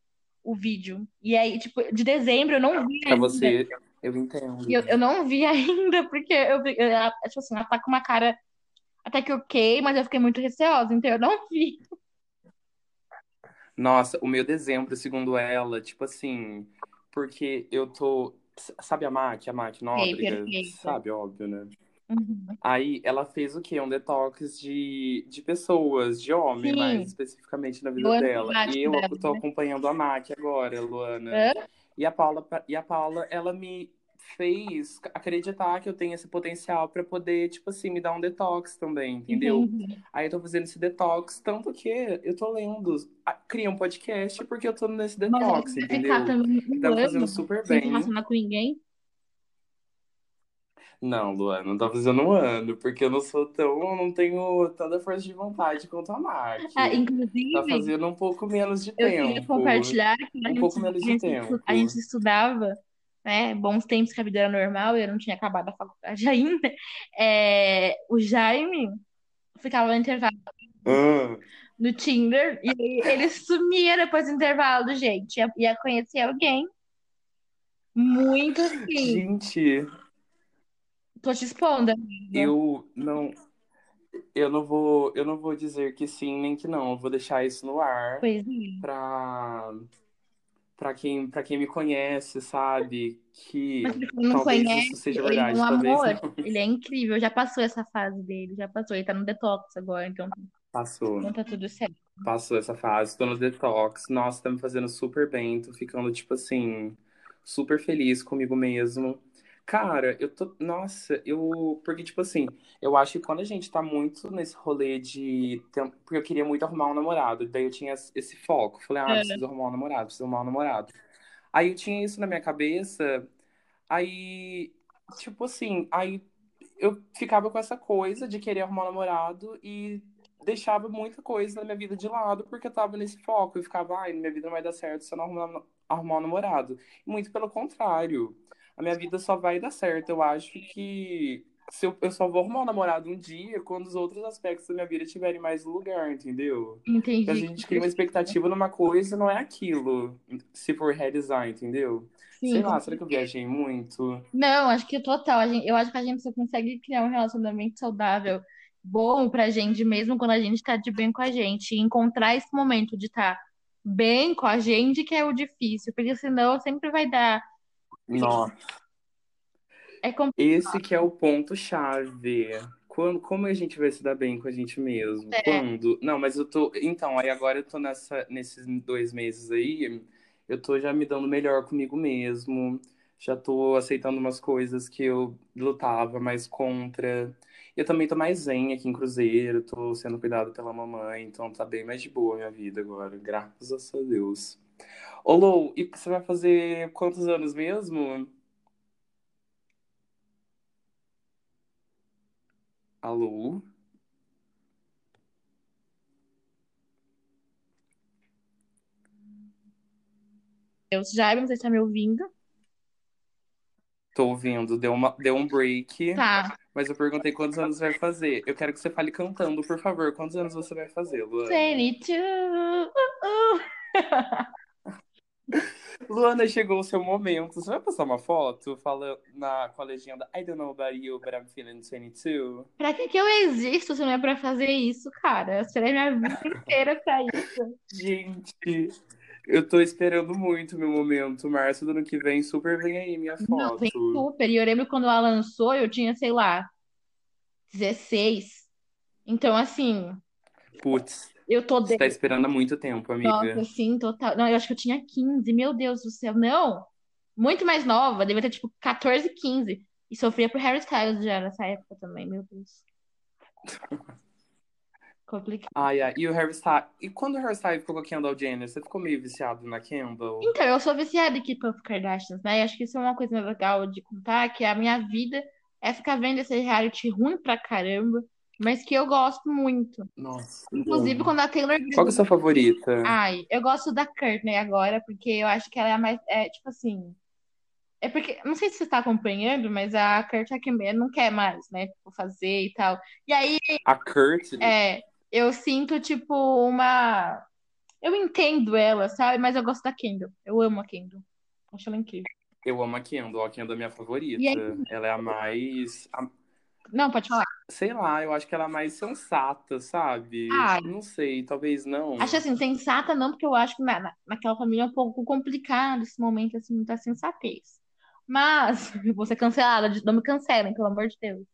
o vídeo. E aí, tipo, de dezembro eu não vi Pra ainda. você, eu entendo. eu, eu não vi ainda, porque eu, eu, ela, tipo assim, ela tá com uma cara até que ok, mas eu fiquei muito receosa, então eu não vi. Nossa, o meu dezembro, segundo ela, tipo assim, porque eu tô. Sabe a Mac, a Mac Sei, Nóbrega? Sabe, óbvio, né? Uhum. Aí ela fez o quê? Um detox de, de pessoas, de homem, mais Sim, especificamente na vida dela. E eu tô né? acompanhando a Mac agora, Luana. Hã? E a Paula, e a Paula, ela me fez acreditar que eu tenho esse potencial pra poder, tipo assim, me dar um detox também, entendeu? Aí eu tô fazendo esse detox, tanto que eu tô lendo, ah, cria um podcast porque eu tô nesse Mas detox, ficar entendeu? Que um tá me fazendo super sem bem. relacionar com ninguém? Não, Luana, não tá fazendo um ano, porque eu não sou tão, não tenho tanta força de vontade quanto a Mac. Ah, Tá inclusive, fazendo um pouco menos de eu queria tempo. compartilhar que a Um gente, pouco menos a de estu- tempo. a gente estudava, né? Bons tempos que a vida era normal, eu não tinha acabado a faculdade ainda. É, o Jaime ficava no intervalo Ah, no Tinder e ele sumia depois do intervalo, gente. Ia, ia conhecer alguém muito assim. gente, Tô te expondo, amiga. eu não, eu não vou, eu não vou dizer que sim nem que não. Eu vou deixar isso no ar Pois é. pra, pra quem, pra quem me conhece, sabe? Que Mas não talvez conhece, isso seja ele verdade, um talvez amor. não. Ele é incrível. Já passou essa fase dele, já passou. Ele tá no detox agora, então, Passou. então tá tudo certo. Passou essa fase, tô no detox. Nossa, tá me fazendo super bem. Tô ficando, tipo assim, super feliz comigo mesmo. Cara, eu tô. Nossa, eu. Porque, tipo assim, eu acho que quando a gente tá muito nesse rolê de. tem- Porque eu queria muito arrumar um namorado. Daí eu tinha esse foco. Falei, ah, É. preciso arrumar um namorado, preciso arrumar um namorado. Aí eu tinha isso na minha cabeça. Aí, tipo assim, aí eu ficava com essa coisa de querer arrumar um namorado e deixava muita coisa na minha vida de lado porque eu tava nesse foco. Eu ficava, ai, minha vida não vai dar certo se eu não arrumar, arrumar um namorado. Muito pelo contrário. A minha vida só vai dar certo. Eu acho que se eu, eu só vou arrumar um namorado um dia quando os outros aspectos da minha vida estiverem mais lugar, entendeu? Porque a Entendi. gente cria uma expectativa numa coisa e não é aquilo, se for realizar, entendeu? Sei Sim. lá, será que eu viajei muito? Não, acho que total. Gente, eu acho que a gente só consegue criar um relacionamento saudável, bom pra gente, mesmo quando a gente tá de bem com a gente. E encontrar esse momento de estar bem com a gente que é o difícil, porque senão sempre vai dar. Nossa. É complicado. Esse que é o ponto-chave. Quando, como a gente vai se dar bem com a gente mesmo? É. Quando? Não, mas eu tô. Então, aí agora eu tô nessa, nesses dois meses aí, eu tô já me dando melhor comigo mesmo. Já tô aceitando umas coisas que eu lutava mais contra. Eu também tô mais zen aqui em Cruzeiro, tô sendo cuidado pela mamãe, então tá bem mais de boa a minha vida agora, graças a Deus. Ô, Lou, e você vai fazer quantos anos mesmo? Alô? Deus. Já, não sei se tá me ouvindo. Tô ouvindo, deu, uma, deu um break, Tá. mas eu perguntei quantos anos você vai fazer. Eu quero que você fale cantando, por favor. Quantos anos você vai fazer, Luana? 22. Luana, chegou o seu momento. Você vai postar uma foto fala, na, com a legenda I don't know about you, but I'm feeling 22? Pra que que eu existo se não é pra fazer isso, cara? Eu esperei minha vida inteira pra isso. Gente, eu tô esperando muito meu momento. Março do ano que vem, super vem aí minha Não, vem foto. super. E eu lembro quando ela lançou, eu tinha, sei lá, 16. Então, assim, Putz, eu tô você de... tá esperando há muito tempo, Nossa, amiga. assim, total. Não, eu acho que eu tinha 15, meu Deus do céu. Não, muito mais nova, devia ter tipo 14, 15. E sofria por Harry Styles já nessa época também, meu Deus. Complicado. Ai, ai. E o Harry Styles. E quando o Harry Styles ficou com a Kendall Jenner, você ficou meio viciado na Kendall? Então, eu sou viciada em Keep Up Kardashians, né? E acho que isso é uma coisa legal de contar, que a minha vida é ficar vendo esse reality ruim pra caramba, mas que eu gosto muito. Nossa. Inclusive, bom. quando a Taylor... Qual que é a sua favorita? Ai, eu gosto da Courtney agora, porque eu acho que ela é a mais... É, tipo assim... É porque... Não sei se você tá acompanhando, mas a Courtney não quer mais, né? Tipo, fazer e tal. E aí, A Kurt? é... Eu sinto, tipo, uma... Eu entendo ela, sabe? Mas eu gosto da Kendall. Eu amo a Kendall. Acho ela incrível. Eu amo a Kendall. A Kendall é minha favorita. Aí? Ela é a mais. a- Não, pode falar. Sei lá, eu acho que ela é mais sensata, sabe? Ai. Não sei, talvez não. Acho assim, sensata não, porque eu acho que na, na- naquela família é um pouco complicado esse momento, assim, muita sensatez. Mas, eu vou ser cancelada, não me cancelem, pelo amor de Deus.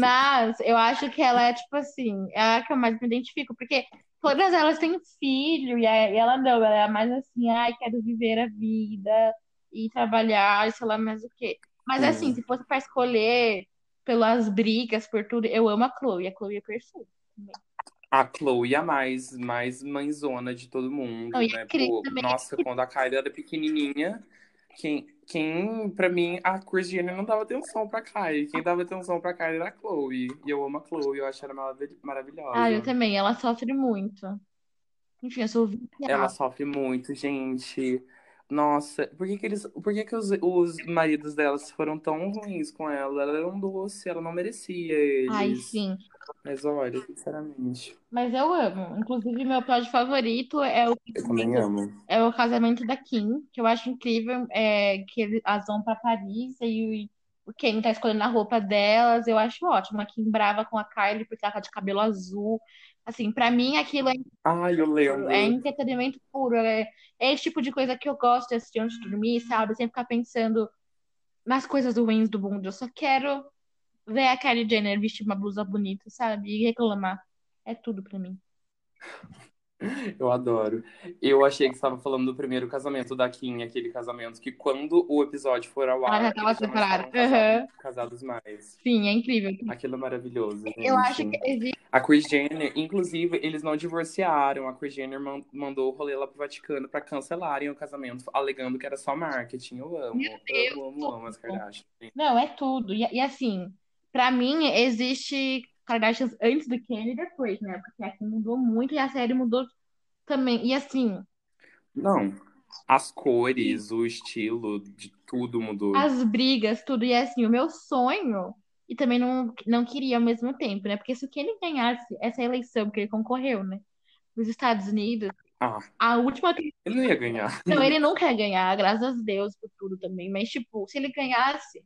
Mas eu acho que ela é, tipo assim, é a que eu mais me identifico, porque todas elas têm filho, e, e ela não, ela é mais assim, ai, quero viver a vida e trabalhar, e sei lá mais o quê. Mas Sim. assim, se fosse pra escolher pelas brigas, por tudo, eu amo a Chloe, a Chloe é perfeita. A Chloe é a mais, mais mãezona de todo mundo, Não, né? Pô, também. nossa, quando a Kylie era pequenininha, quem, quem, pra mim, a Jenner não dava atenção pra Kylie. Quem dava atenção pra Kylie era a Chloe. E eu amo a Chloe, eu acho ela marav- maravilhosa. Ah, eu também. Ela sofre muito. Enfim, eu sou viciada. Ela sofre muito, gente. Nossa, por que que eles, por que que os, os maridos delas foram tão ruins com ela? Ela era um doce, ela não merecia eles. Ai, sim. Mas olha, sinceramente, Mas eu amo. Inclusive, meu episódio favorito é o, eu também amo. é o casamento da Kim, que eu acho incrível, é, que elas vão pra Paris e o, o Ken tá escolhendo a roupa delas. Eu acho ótimo. A Kim brava com a Kylie porque ela tá de cabelo azul. Assim, pra mim aquilo é Ai, eu lembro. É entretenimento puro. É, é esse tipo de coisa que eu gosto de assistir antes de dormir, sabe? Sem ficar pensando nas coisas ruins do mundo. Eu só quero ver a Kylie Jenner vestir uma blusa bonita, sabe? E reclamar. É tudo pra mim. Eu adoro. Eu achei que você estava falando do primeiro casamento da Kim, aquele casamento que quando o episódio for ao Ela ar, já tava eles já não separada. estavam Aham. casados, mais. Sim, é incrível. Aquilo é maravilhoso, gente. Eu acho que existe. A Kris Jenner, inclusive, eles não divorciaram. A Kris Jenner man- mandou o rolê lá pro Vaticano pra cancelarem o casamento, alegando que era só marketing. Eu amo, Meu Deus, amo, amo, amo as Kardashian. Não, é tudo. E, e assim, pra mim, existe Kardashians antes do Kenny e depois, né? Porque a Kim mudou muito e a série mudou também. E assim, Não, as cores, o estilo, de tudo mudou. as brigas, tudo. E assim, o meu sonho, e também não, não queria ao mesmo tempo, né? Porque se o Kenny ganhasse essa eleição que ele concorreu, né? Nos Estados Unidos, Ah, a última. ele não ia ganhar. Não, ele não quer ganhar, graças a Deus por tudo também. Mas, tipo, se ele ganhasse,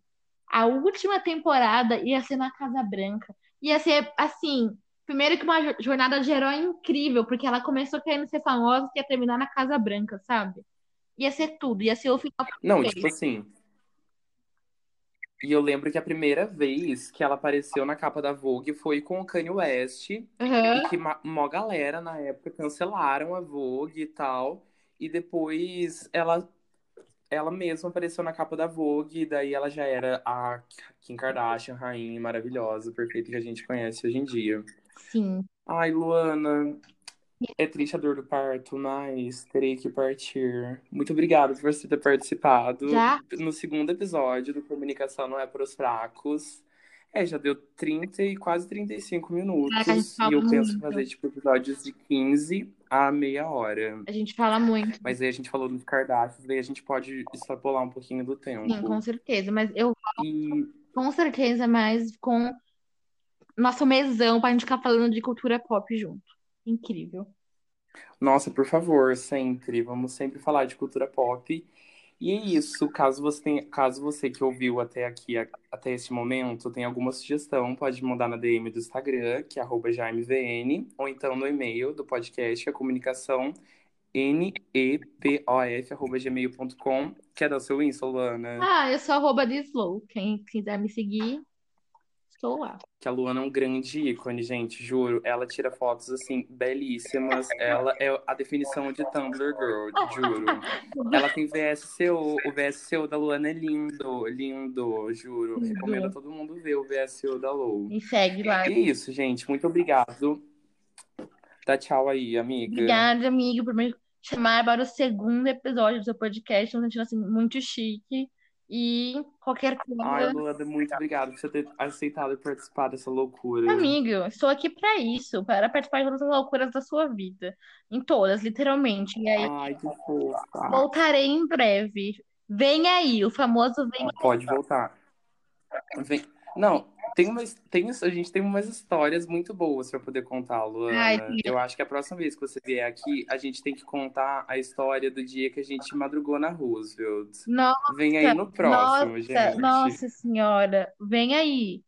a última temporada ia ser na Casa Branca. Ia ser, assim, primeiro que uma jo- jornada de herói incrível, porque ela começou querendo ser famosa e ia terminar na Casa Branca, sabe? Ia ser tudo, ia ser o final Não, tipo assim. E eu lembro que a primeira vez que ela apareceu na capa da Vogue foi com o Kanye West. Aham. E que mó galera na época cancelaram a Vogue e tal. E depois ela, ela mesma apareceu na capa da Vogue. E daí ela já era a Kim Kardashian, rainha maravilhosa, perfeita que a gente conhece hoje em dia. Sim. Ai, Luana, é triste a dor do parto, mas terei que partir. Muito obrigado por você ter participado Já? no segundo episódio do Comunicação Não é para os Fracos. É, já deu 30 e quase 35 minutos. E eu penso em muito. fazer, tipo, episódios de 15 a meia hora. A gente fala muito. Mas aí a gente falou dos Kardashians, daí a gente pode extrapolar um pouquinho do Sim, tempo. com certeza. Mas eu, E com certeza, mais com nosso mesão pra gente ficar falando de cultura pop junto. Incrível. Nossa, por favor, sempre. Vamos sempre falar de cultura pop. E é isso. Caso você tenha, caso você que ouviu até aqui, a- até esse momento, tem alguma sugestão, pode mandar na DM do Instagram, que é arroba jaimevn, ou então no e-mail do podcast, que é comunicação nepof, arroba gmail.com. Quer dar seu Insta, Luana? Ah, eu sou arroba de Slow. Quem quiser me seguir, estou lá. Que a Luana é um grande ícone, gente, juro. Ela tira fotos, assim, belíssimas. Ela é a definição de Tumblr Girl, juro. Ela tem VSCO. O VSCO da Luana é lindo, lindo, juro. Recomendo a todo mundo ver o VSCO da Lu. Me segue lá. E é isso, gente. Muito obrigado Dá tchau aí, amiga. Obrigada, amigo, por me chamar para o segundo episódio do seu podcast. Estou sentindo assim muito chique. E qualquer Ai, coisa. Luanda, muito obrigado por você ter aceitado participar dessa loucura. Amigo, estou aqui para isso, para participar de todas as loucuras da sua vida. Em todas, literalmente. E aí, Ai, que fofa. voltarei em breve. Vem aí, o famoso vem. Pode voltar. Vem. Não, tem umas, tem, a gente tem umas histórias muito boas pra poder contar, Luana. Eu acho que a próxima vez que você vier aqui, a gente tem que contar a história do dia que a gente madrugou na Roosevelt. Nossa, Vem aí no próximo, nossa, gente. nossa senhora. Vem aí.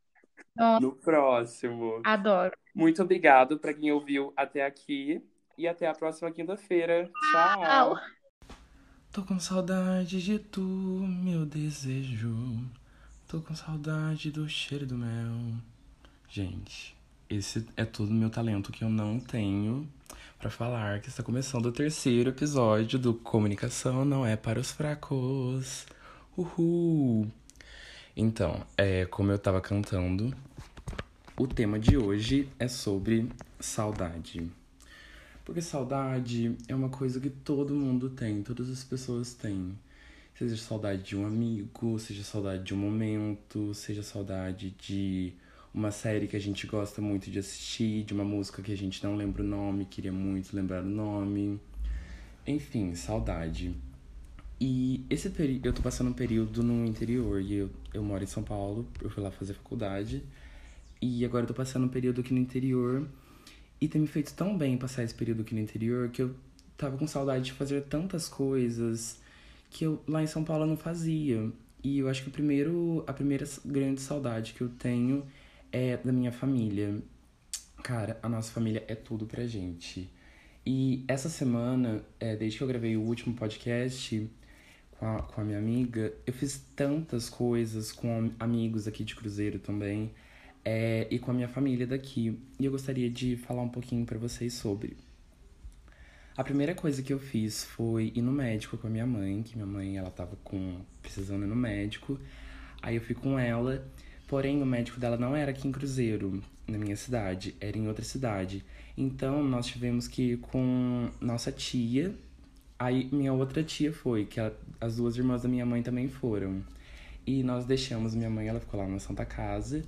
Nossa, No próximo. adoro. Muito obrigado pra quem ouviu até aqui e até a próxima quinta-feira. Tchau. Tchau. Tô com saudade de tu, meu desejo. Tô com saudade do cheiro do mel. Gente, esse é todo o meu talento que eu não tenho pra falar que está começando o terceiro episódio do Comunicação Não É Para os Fracos. Uhul! Então, é, como eu tava cantando, o tema de hoje é sobre saudade. Porque saudade é uma coisa que todo mundo tem, todas as pessoas têm. Seja saudade de um amigo, seja saudade de um momento, seja saudade de uma série que a gente gosta muito de assistir, de uma música que a gente não lembra o nome, queria muito lembrar o nome. Enfim, saudade. E esse período, eu tô passando um período no interior e eu, eu moro em São Paulo, eu fui lá fazer faculdade. E agora eu tô passando um período aqui no interior e tem me feito tão bem passar esse período aqui no interior que eu tava com saudade de fazer tantas coisas que eu lá em São Paulo não fazia. E eu acho que o primeiro, a primeira grande saudade que eu tenho é da minha família. Cara, a nossa família é tudo pra gente. E essa semana, é, desde que eu gravei o último podcast com a, com a minha amiga, eu fiz tantas coisas com am- amigos aqui de Cruzeiro também é, e com a minha família daqui. E eu gostaria de falar um pouquinho pra vocês sobre. A primeira coisa que eu fiz foi ir no médico com a minha mãe, que minha mãe ela tava com precisando ir no médico. Aí eu fui com ela, porém o médico dela não era aqui em Cruzeiro, na minha cidade, era em outra cidade. Então nós tivemos que ir com nossa tia. Aí minha outra tia foi, que as duas irmãs da minha mãe também foram. E nós deixamos minha mãe, ela ficou lá na Santa Casa.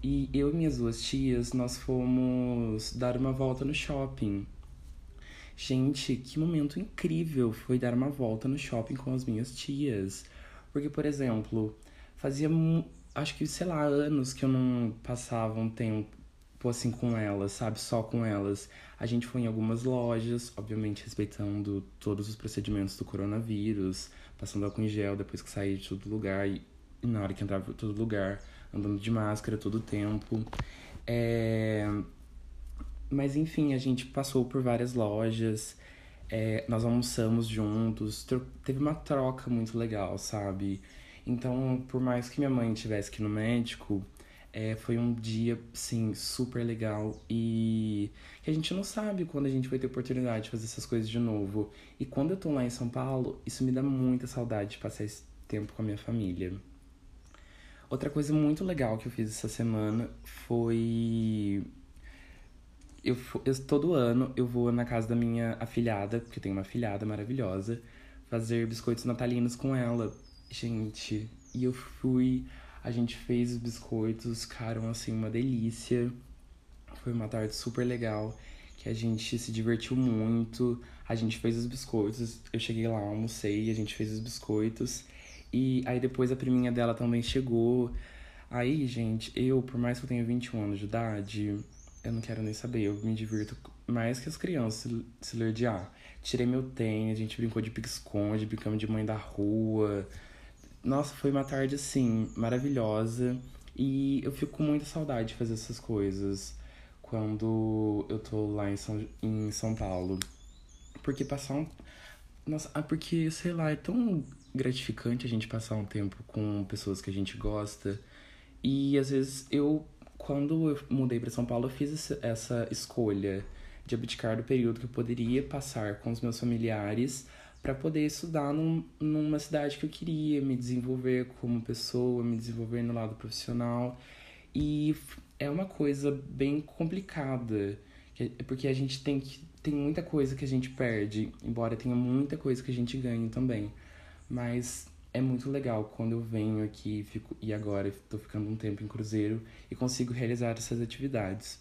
E eu e minhas duas tias, nós fomos dar uma volta no shopping. Gente, que momento incrível foi dar uma volta no shopping com as minhas tias. Porque, por exemplo, fazia acho que, sei lá, anos que eu não passava um tempo assim com elas, sabe? Só com elas. A gente foi em algumas lojas, obviamente respeitando todos os procedimentos do coronavírus, passando álcool em gel depois que saía de todo lugar e na hora que entrava todo lugar, andando de máscara todo o tempo. É... Mas enfim, a gente passou por várias lojas, é, nós almoçamos juntos, teve uma troca muito legal, sabe? Então, por mais que minha mãe tivesse que ir no médico, é, foi um dia, sim, super legal e que a gente não sabe quando a gente vai ter oportunidade de fazer essas coisas de novo. E quando eu tô lá em São Paulo, isso me dá muita saudade de passar esse tempo com a minha família. Outra coisa muito legal que eu fiz essa semana foi eu, eu- todo ano eu vou na casa da minha afilhada, porque tenho uma afilhada maravilhosa, fazer biscoitos natalinos com ela. Gente, e eu fui, a gente fez os biscoitos, ficaram assim uma delícia. Foi uma tarde super legal, que a gente se divertiu muito. A gente fez os biscoitos, eu cheguei lá, almocei, a gente fez os biscoitos. E aí depois a priminha dela também chegou. Aí, gente, eu, por mais que eu tenha 21 anos de idade, eu não quero nem saber. Eu me divirto mais que as crianças se, se lerdear. Tirei meu tênis, a gente brincou de pique-esconde, brincamos de mãe da rua. Nossa, foi uma tarde, assim, maravilhosa. E eu fico com muita saudade de fazer essas coisas quando eu tô lá em São, em São Paulo. Porque passar um. Nossa, ah, porque, sei lá, é tão gratificante a gente passar um tempo com pessoas que a gente gosta. E às vezes eu, quando eu mudei para São Paulo, eu fiz essa- escolha de abdicar do período que eu poderia passar com os meus familiares para poder estudar num, numa cidade que eu queria, me desenvolver como pessoa, me desenvolver no lado profissional. E é uma coisa bem complicada Que- Porque a gente tem que. Tem muita coisa que a gente perde, embora tenha muita coisa que a gente ganhe também. Mas é muito legal quando eu venho aqui fico, e agora estou ficando um tempo em cruzeiro e consigo realizar essas atividades.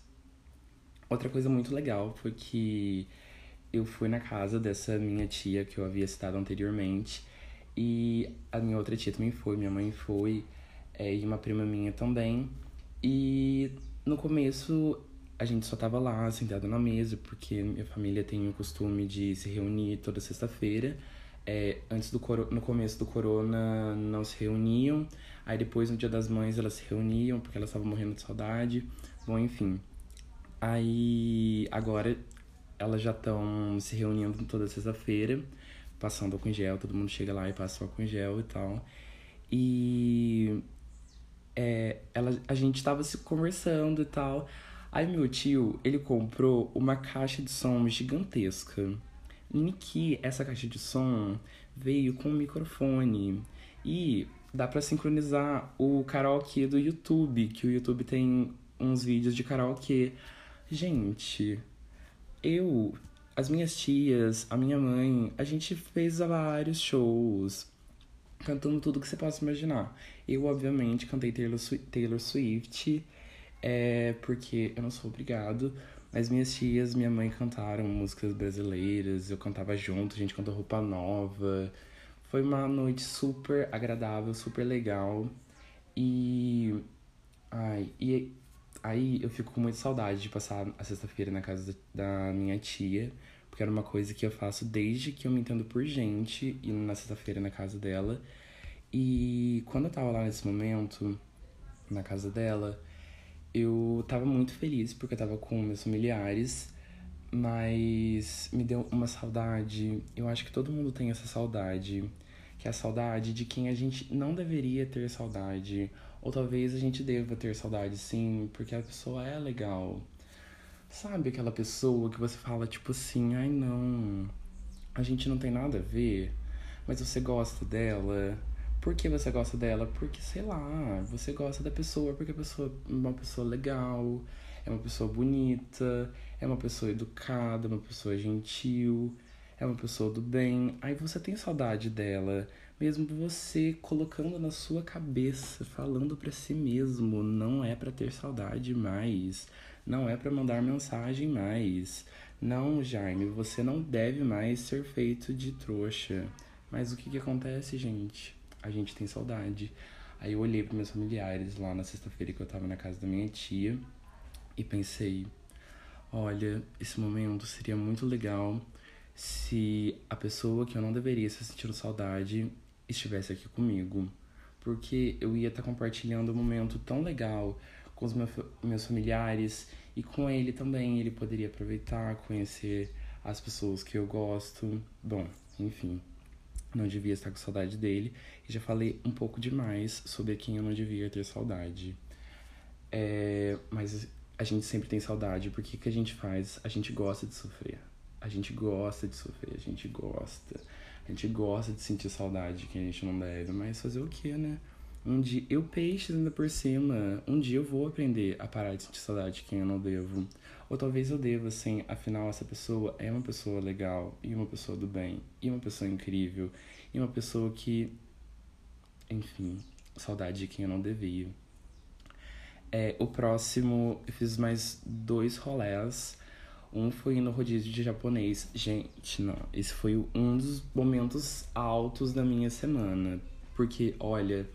Outra coisa muito legal foi que eu fui na casa dessa minha tia que eu havia citado anteriormente e a minha outra tia também foi, minha mãe foi é, e uma prima minha também. E no começo a gente só tava lá sentado na mesa porque minha família tem o costume de se reunir toda sexta-feira. É, antes do no começo do corona não se reuniam, aí depois no dia das mães elas se reuniam porque elas estavam morrendo de saudade. Bom, enfim. Aí agora elas já estão se reunindo toda sexta-feira, passando álcool em gel, todo mundo chega lá e passa álcool em gel e tal. E é, ela, a gente tava se conversando e tal. Aí meu tio, ele comprou uma caixa de som gigantesca. Que essa caixa de som veio com um microfone. E dá pra sincronizar o karaokê do YouTube, que o YouTube tem uns vídeos de karaokê. Gente, eu, as minhas tias, a minha mãe, a gente fez vários shows cantando tudo que você possa imaginar. Eu, obviamente, cantei Taylor, Taylor Swift, é, porque eu não sou obrigado, mas minhas tias, minha mãe cantaram músicas brasileiras, eu cantava junto, a gente cantou roupa nova. Foi uma noite super agradável, super legal. E. Ai, e aí eu fico com muita saudade de passar a sexta-feira na casa da minha tia, porque era uma coisa que eu faço desde que eu me entendo por gente, indo na sexta-feira na casa dela. E quando eu tava lá nesse momento, na casa dela, eu tava muito feliz porque eu tava com meus familiares, mas me deu uma saudade. Eu acho que todo mundo tem essa saudade, que é a saudade de quem a gente não deveria ter saudade, ou talvez a gente deva ter saudade sim, porque a pessoa é legal. Sabe aquela pessoa que você fala tipo assim, ai não, a gente não tem nada a ver, mas você gosta dela. Por que você gosta dela? Porque, sei lá, você gosta da pessoa porque a pessoa é uma pessoa legal, é uma pessoa bonita, é uma pessoa educada, uma pessoa gentil, é uma pessoa do bem. Aí você tem saudade dela, mesmo você colocando na sua cabeça, falando pra si mesmo, não é pra ter saudade mais, não é pra mandar mensagem mais. Não, Jaime, você não deve mais ser feito de trouxa. Mas o que que acontece, gente? A gente tem saudade. Aí eu olhei para meus familiares lá na sexta-feira que eu tava na casa da minha tia e pensei: olha, esse momento seria muito legal se a pessoa que eu não deveria estar sentindo saudade estivesse aqui comigo. Porque eu ia estar compartilhando um momento tão legal com os meus familiares e com ele também. Ele poderia aproveitar, conhecer as pessoas que eu gosto. Bom, enfim, não devia estar com saudade dele. E já falei um pouco demais sobre quem eu não devia ter saudade. É, mas a gente sempre tem saudade, porque o que a gente faz? A gente gosta de sofrer. A gente gosta de sofrer, a gente gosta. A gente gosta de sentir saudade de quem a gente não deve, mas fazer o que, né? Um dia, eu peixes ainda por cima, um dia eu vou aprender a parar de sentir saudade de quem eu não devo. Ou talvez eu deva, assim, afinal essa pessoa é uma pessoa legal, e uma pessoa do bem, e uma pessoa incrível, e uma pessoa que, enfim, saudade de quem eu não devia. É, o próximo, eu fiz mais dois rolés. Um foi no rodízio de japonês. Gente, não, esse foi um dos momentos altos da minha semana. Porque, olha,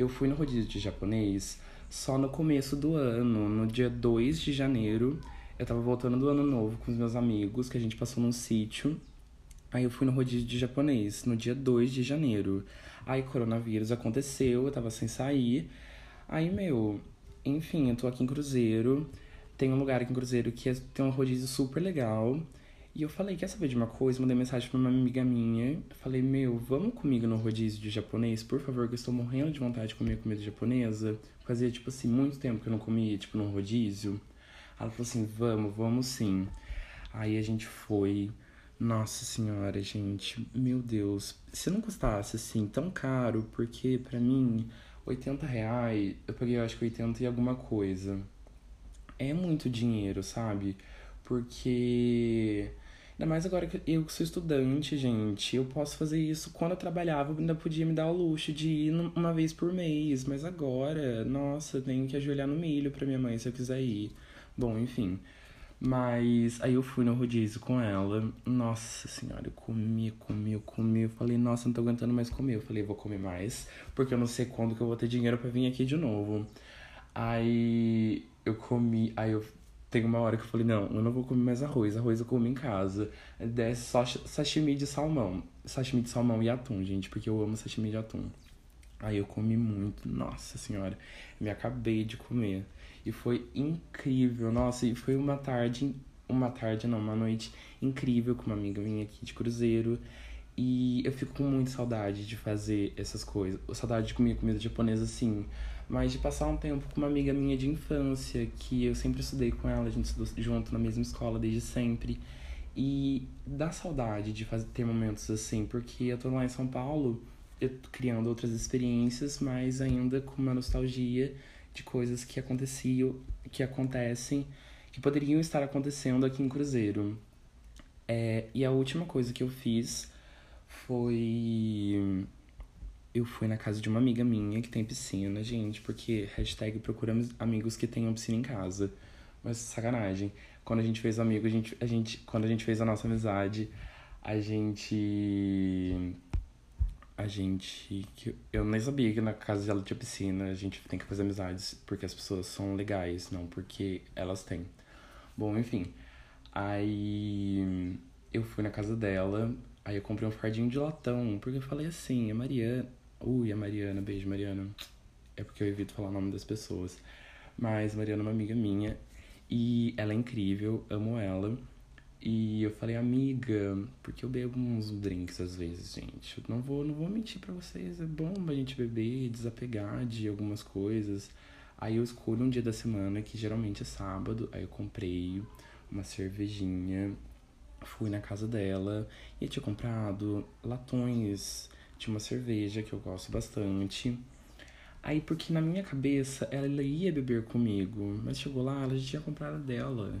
eu fui no rodízio de japonês só no começo do ano, no dia 2 de janeiro. Eu tava voltando do ano novo com os meus amigos, que a gente passou num sítio. Aí eu fui no rodízio de japonês no dia 2 de janeiro. Aí coronavírus aconteceu, eu tava sem sair. Aí, meu, enfim, eu tô aqui em Cruzeiro. Tem um lugar aqui em Cruzeiro que é- tem um rodízio super legal. E eu falei, quer saber de uma coisa? Mandei mensagem pra uma amiga minha. Falei, meu, vamos comigo no rodízio de japonês, por favor, que eu estou morrendo de vontade de comer comida japonesa. Fazia, tipo assim, muito tempo que eu não comia, tipo, num rodízio. Ela falou assim, vamos, vamos sim. Aí a gente foi. Nossa senhora, gente, meu Deus. Se não custasse assim tão caro, porque pra mim, 80 reais, eu paguei eu acho que 80 e alguma coisa. É muito dinheiro, sabe? Porque. Ainda mais agora que eu sou estudante, gente. Eu posso fazer isso quando eu trabalhava, eu ainda podia me dar o luxo de ir uma vez por mês. Mas agora, nossa, tenho que ajoelhar no milho pra minha mãe se eu quiser ir. Bom, enfim. Mas aí eu fui no rodízio com ela. Nossa senhora, eu comi, comi, comi. Eu falei, nossa, não tô aguentando mais comer. Eu falei, vou comer mais, porque eu não sei quando que eu vou ter dinheiro pra vir aqui de novo. Aí eu comi, aí eu tem uma hora que eu falei, não, eu não vou comer mais arroz. Arroz eu como em casa. Desce só sashimi de salmão. Sashimi de salmão e atum, gente, porque eu amo sashimi de atum. Aí eu comi muito, nossa senhora, me acabei de comer. E foi incrível, nossa, e foi uma tarde, uma tarde não, uma noite incrível com uma amiga minha aqui de cruzeiro. E eu fico com muita saudade de fazer essas coisas. Saudade de comer comida japonesa, sim. Mas de passar um tempo com uma amiga minha de infância, que eu sempre estudei com ela, a gente estudou junto na mesma escola desde sempre. E dá saudade de fazer, ter momentos assim, porque eu tô lá em São Paulo, eu tô criando outras experiências, mas ainda com uma nostalgia de coisas que aconteciam, que acontecem, que poderiam estar acontecendo aqui em Cruzeiro. É, e a última coisa que eu fiz foi. Eu fui na casa de uma amiga minha que tem piscina, gente, porque hashtag procuramos amigos que tenham piscina em casa. Mas sacanagem. Quando a gente fez amigo, a gente, a gente, quando a gente fez a nossa amizade, a gente. A gente. Eu nem sabia que na casa dela tinha piscina. A gente tem que fazer amizades porque as pessoas são legais, não porque elas têm. Bom, enfim. Aí eu fui na casa dela, aí eu comprei um fardinho de latão, porque eu falei assim, a Mariana. Ui, a Mariana, beijo, Mariana. É porque eu evito falar o nome das pessoas. Mas Mariana é uma amiga minha e ela é incrível, amo ela. E eu falei, amiga, porque eu bebo uns drinks às vezes, gente. Eu não vou, não vou mentir pra vocês, é bom a gente beber, desapegar de algumas coisas. Aí eu escolho um dia da semana, que geralmente é sábado, aí eu comprei uma cervejinha, fui na casa dela e tinha comprado latões de uma cerveja que eu gosto bastante. Aí, porque na minha cabeça ela ia beber comigo, mas chegou lá, ela já tinha comprado dela.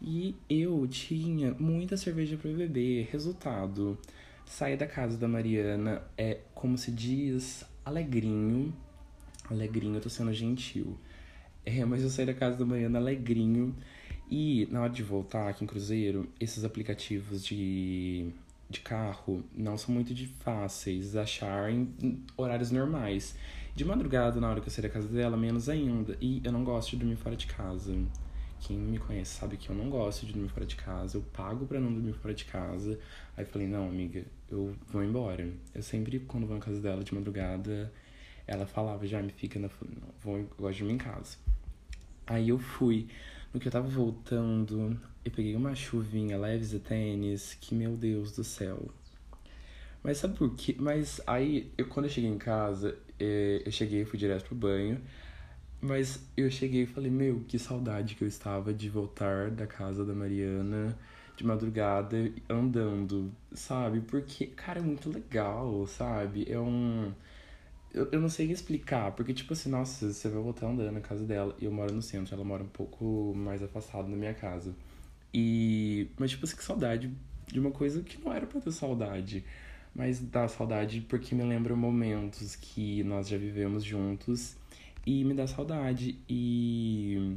E eu tinha muita cerveja para beber. Resultado, saí da casa da Mariana, é como se diz, alegrinho. Alegrinho, eu tô sendo gentil. É, mas eu saí da casa da Mariana alegrinho. E na hora de voltar aqui em Cruzeiro, esses aplicativos de, de carro não são muito fáceis achar em horários normais. De madrugada, na hora que eu saí da casa dela, menos ainda. E eu não gosto de dormir fora de casa. Quem me conhece sabe que eu não gosto de dormir fora de casa. Eu pago pra não dormir fora de casa. Aí falei, não, amiga, eu vou embora. Eu sempre, quando vou na casa dela de madrugada, ela falava, já me fica na. Vou, eu gosto de dormir em casa. Aí eu fui. No que eu tava voltando, eu peguei uma chuvinha leves e tênis, que meu Deus do céu. Mas sabe por quê? Mas aí, eu, quando eu cheguei em casa, eh, eu cheguei, fui direto pro banho. Mas eu cheguei e falei, meu, que saudade que eu estava de voltar da casa da Mariana de madrugada andando, sabe? Porque, cara, é muito legal, sabe? É um. Eu, eu não sei explicar, porque, tipo assim, nossa, você vai voltar andando na casa dela e eu moro no centro, ela mora um pouco mais afastada da minha casa. E. Mas, tipo assim, que saudade de uma coisa que não era pra ter saudade. Mas dá saudade porque me lembra momentos que nós já vivemos juntos e me dá saudade. E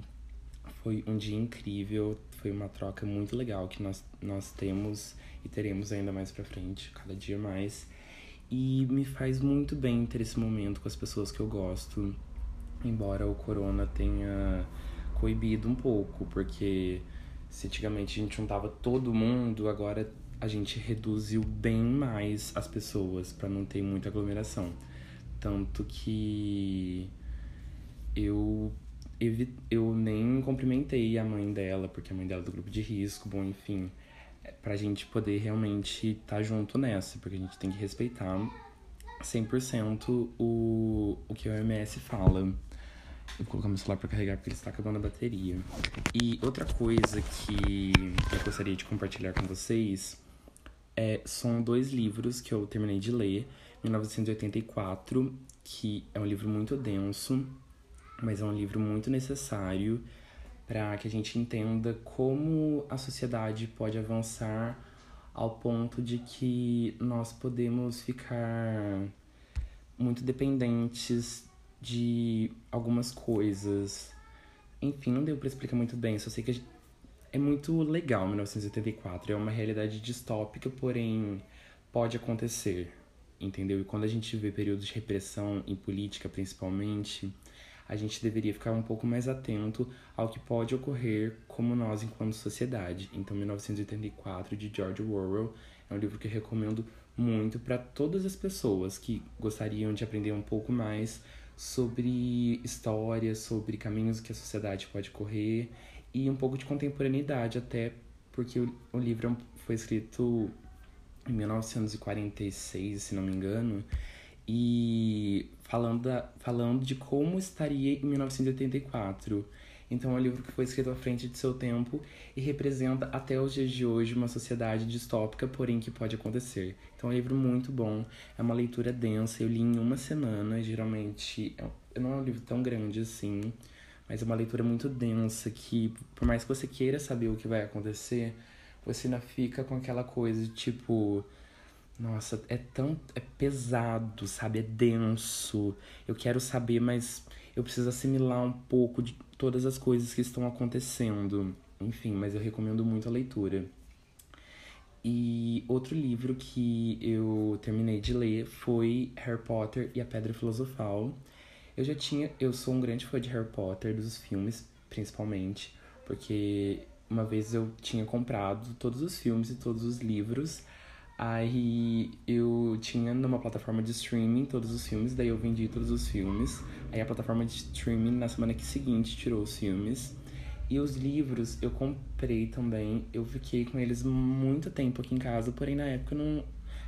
foi um dia incrível, foi uma troca muito legal que nós, nós temos e teremos ainda mais pra frente, cada dia mais. E me faz muito bem ter esse momento com as pessoas que eu gosto, embora o corona tenha coibido um pouco, porque se antigamente a gente juntava todo mundo, agora a gente reduziu bem mais as pessoas para não ter muita aglomeração. Tanto que eu eu nem cumprimentei a mãe dela, porque a mãe dela é do grupo de risco, bom, enfim, pra gente poder realmente estar tá junto nessa, porque a gente tem que respeitar 100% o, o que a OMS fala. Eu vou colocar meu celular pra carregar porque ele está acabando a bateria. E outra coisa que eu gostaria de compartilhar com vocês é, são dois livros que eu terminei de ler. 1984, que é um livro muito denso, mas é um livro muito necessário para que a gente entenda como a sociedade pode avançar ao ponto de que nós podemos ficar muito dependentes de algumas coisas. Enfim, não deu para explicar muito bem, só sei que é muito legal 1984. É uma realidade distópica, porém pode acontecer, entendeu? E quando a gente vê períodos de repressão em política, principalmente, a gente deveria ficar um pouco mais atento ao que pode ocorrer como nós enquanto sociedade. Então, 1984 de George Orwell é um livro que eu recomendo muito para todas as pessoas que gostariam de aprender um pouco mais sobre história, sobre caminhos que a sociedade pode correr e um pouco de contemporaneidade até porque o, o livro foi escrito em 1946, se não me engano, e falando, da, falando de como estaria em 1984. Então é um livro que foi escrito à frente de seu tempo e representa até os dias de hoje uma sociedade distópica, porém que pode acontecer. Então é um livro muito bom, é uma leitura densa, eu li em uma semana, geralmente é, não é um livro tão grande assim, mas é uma leitura muito densa que, por mais que você queira saber o que vai acontecer, você ainda fica com aquela coisa tipo nossa, é tão. É pesado, sabe? É denso. Eu quero saber, mas eu preciso assimilar um pouco de todas as coisas que estão acontecendo. Enfim, mas eu recomendo muito a leitura. E outro livro que eu terminei de ler foi Harry Potter e a Pedra Filosofal. Eu já tinha. Eu sou um grande fã de Harry Potter, dos filmes, principalmente, porque uma vez eu tinha comprado todos os filmes e todos os livros Aí eu tinha numa plataforma de streaming todos os filmes, daí eu vendi todos os filmes. Aí a plataforma de streaming na semana seguinte tirou os filmes. E os livros eu comprei também. Eu fiquei com eles muito tempo aqui em casa, porém na época eu não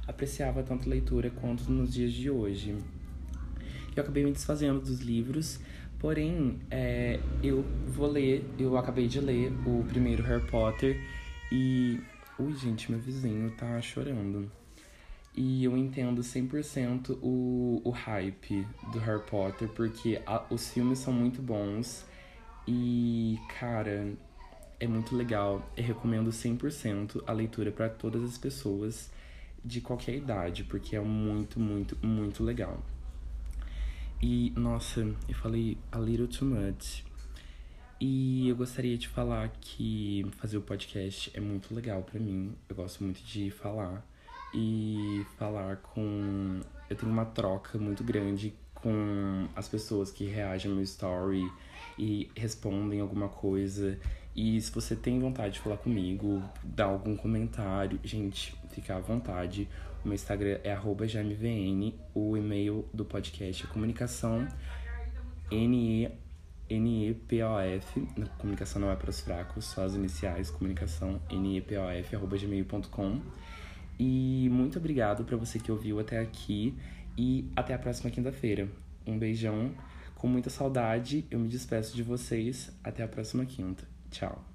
apreciava tanto leitura quanto nos dias de hoje. Eu acabei me desfazendo dos livros, porém é, eu vou ler, eu acabei de ler o primeiro Harry Potter e Ui, gente, meu vizinho tá chorando. E eu entendo 100% o, o hype do Harry Potter, porque a, os filmes são muito bons e, cara, é muito legal. Eu recomendo 100% a leitura para todas as pessoas de qualquer idade, porque é muito, muito, muito legal. E, nossa, eu falei a little too much. E eu gostaria de falar que fazer o podcast é muito legal para mim. Eu gosto muito de falar e falar com. Eu tenho uma troca muito grande com as pessoas que reagem ao meu story e respondem alguma coisa. E se você tem vontade de falar comigo, dar algum comentário, gente, fica à vontade. O meu Instagram é @jamevn, o e-mail do podcast é comunicação NE NEPOF, comunicação não é para os fracos, só as iniciais, comunicação nepof.gmail.com. E muito obrigado para você que ouviu até aqui e até a próxima quinta-feira. Um beijão, com muita saudade, eu me despeço de vocês, até a próxima quinta. Tchau.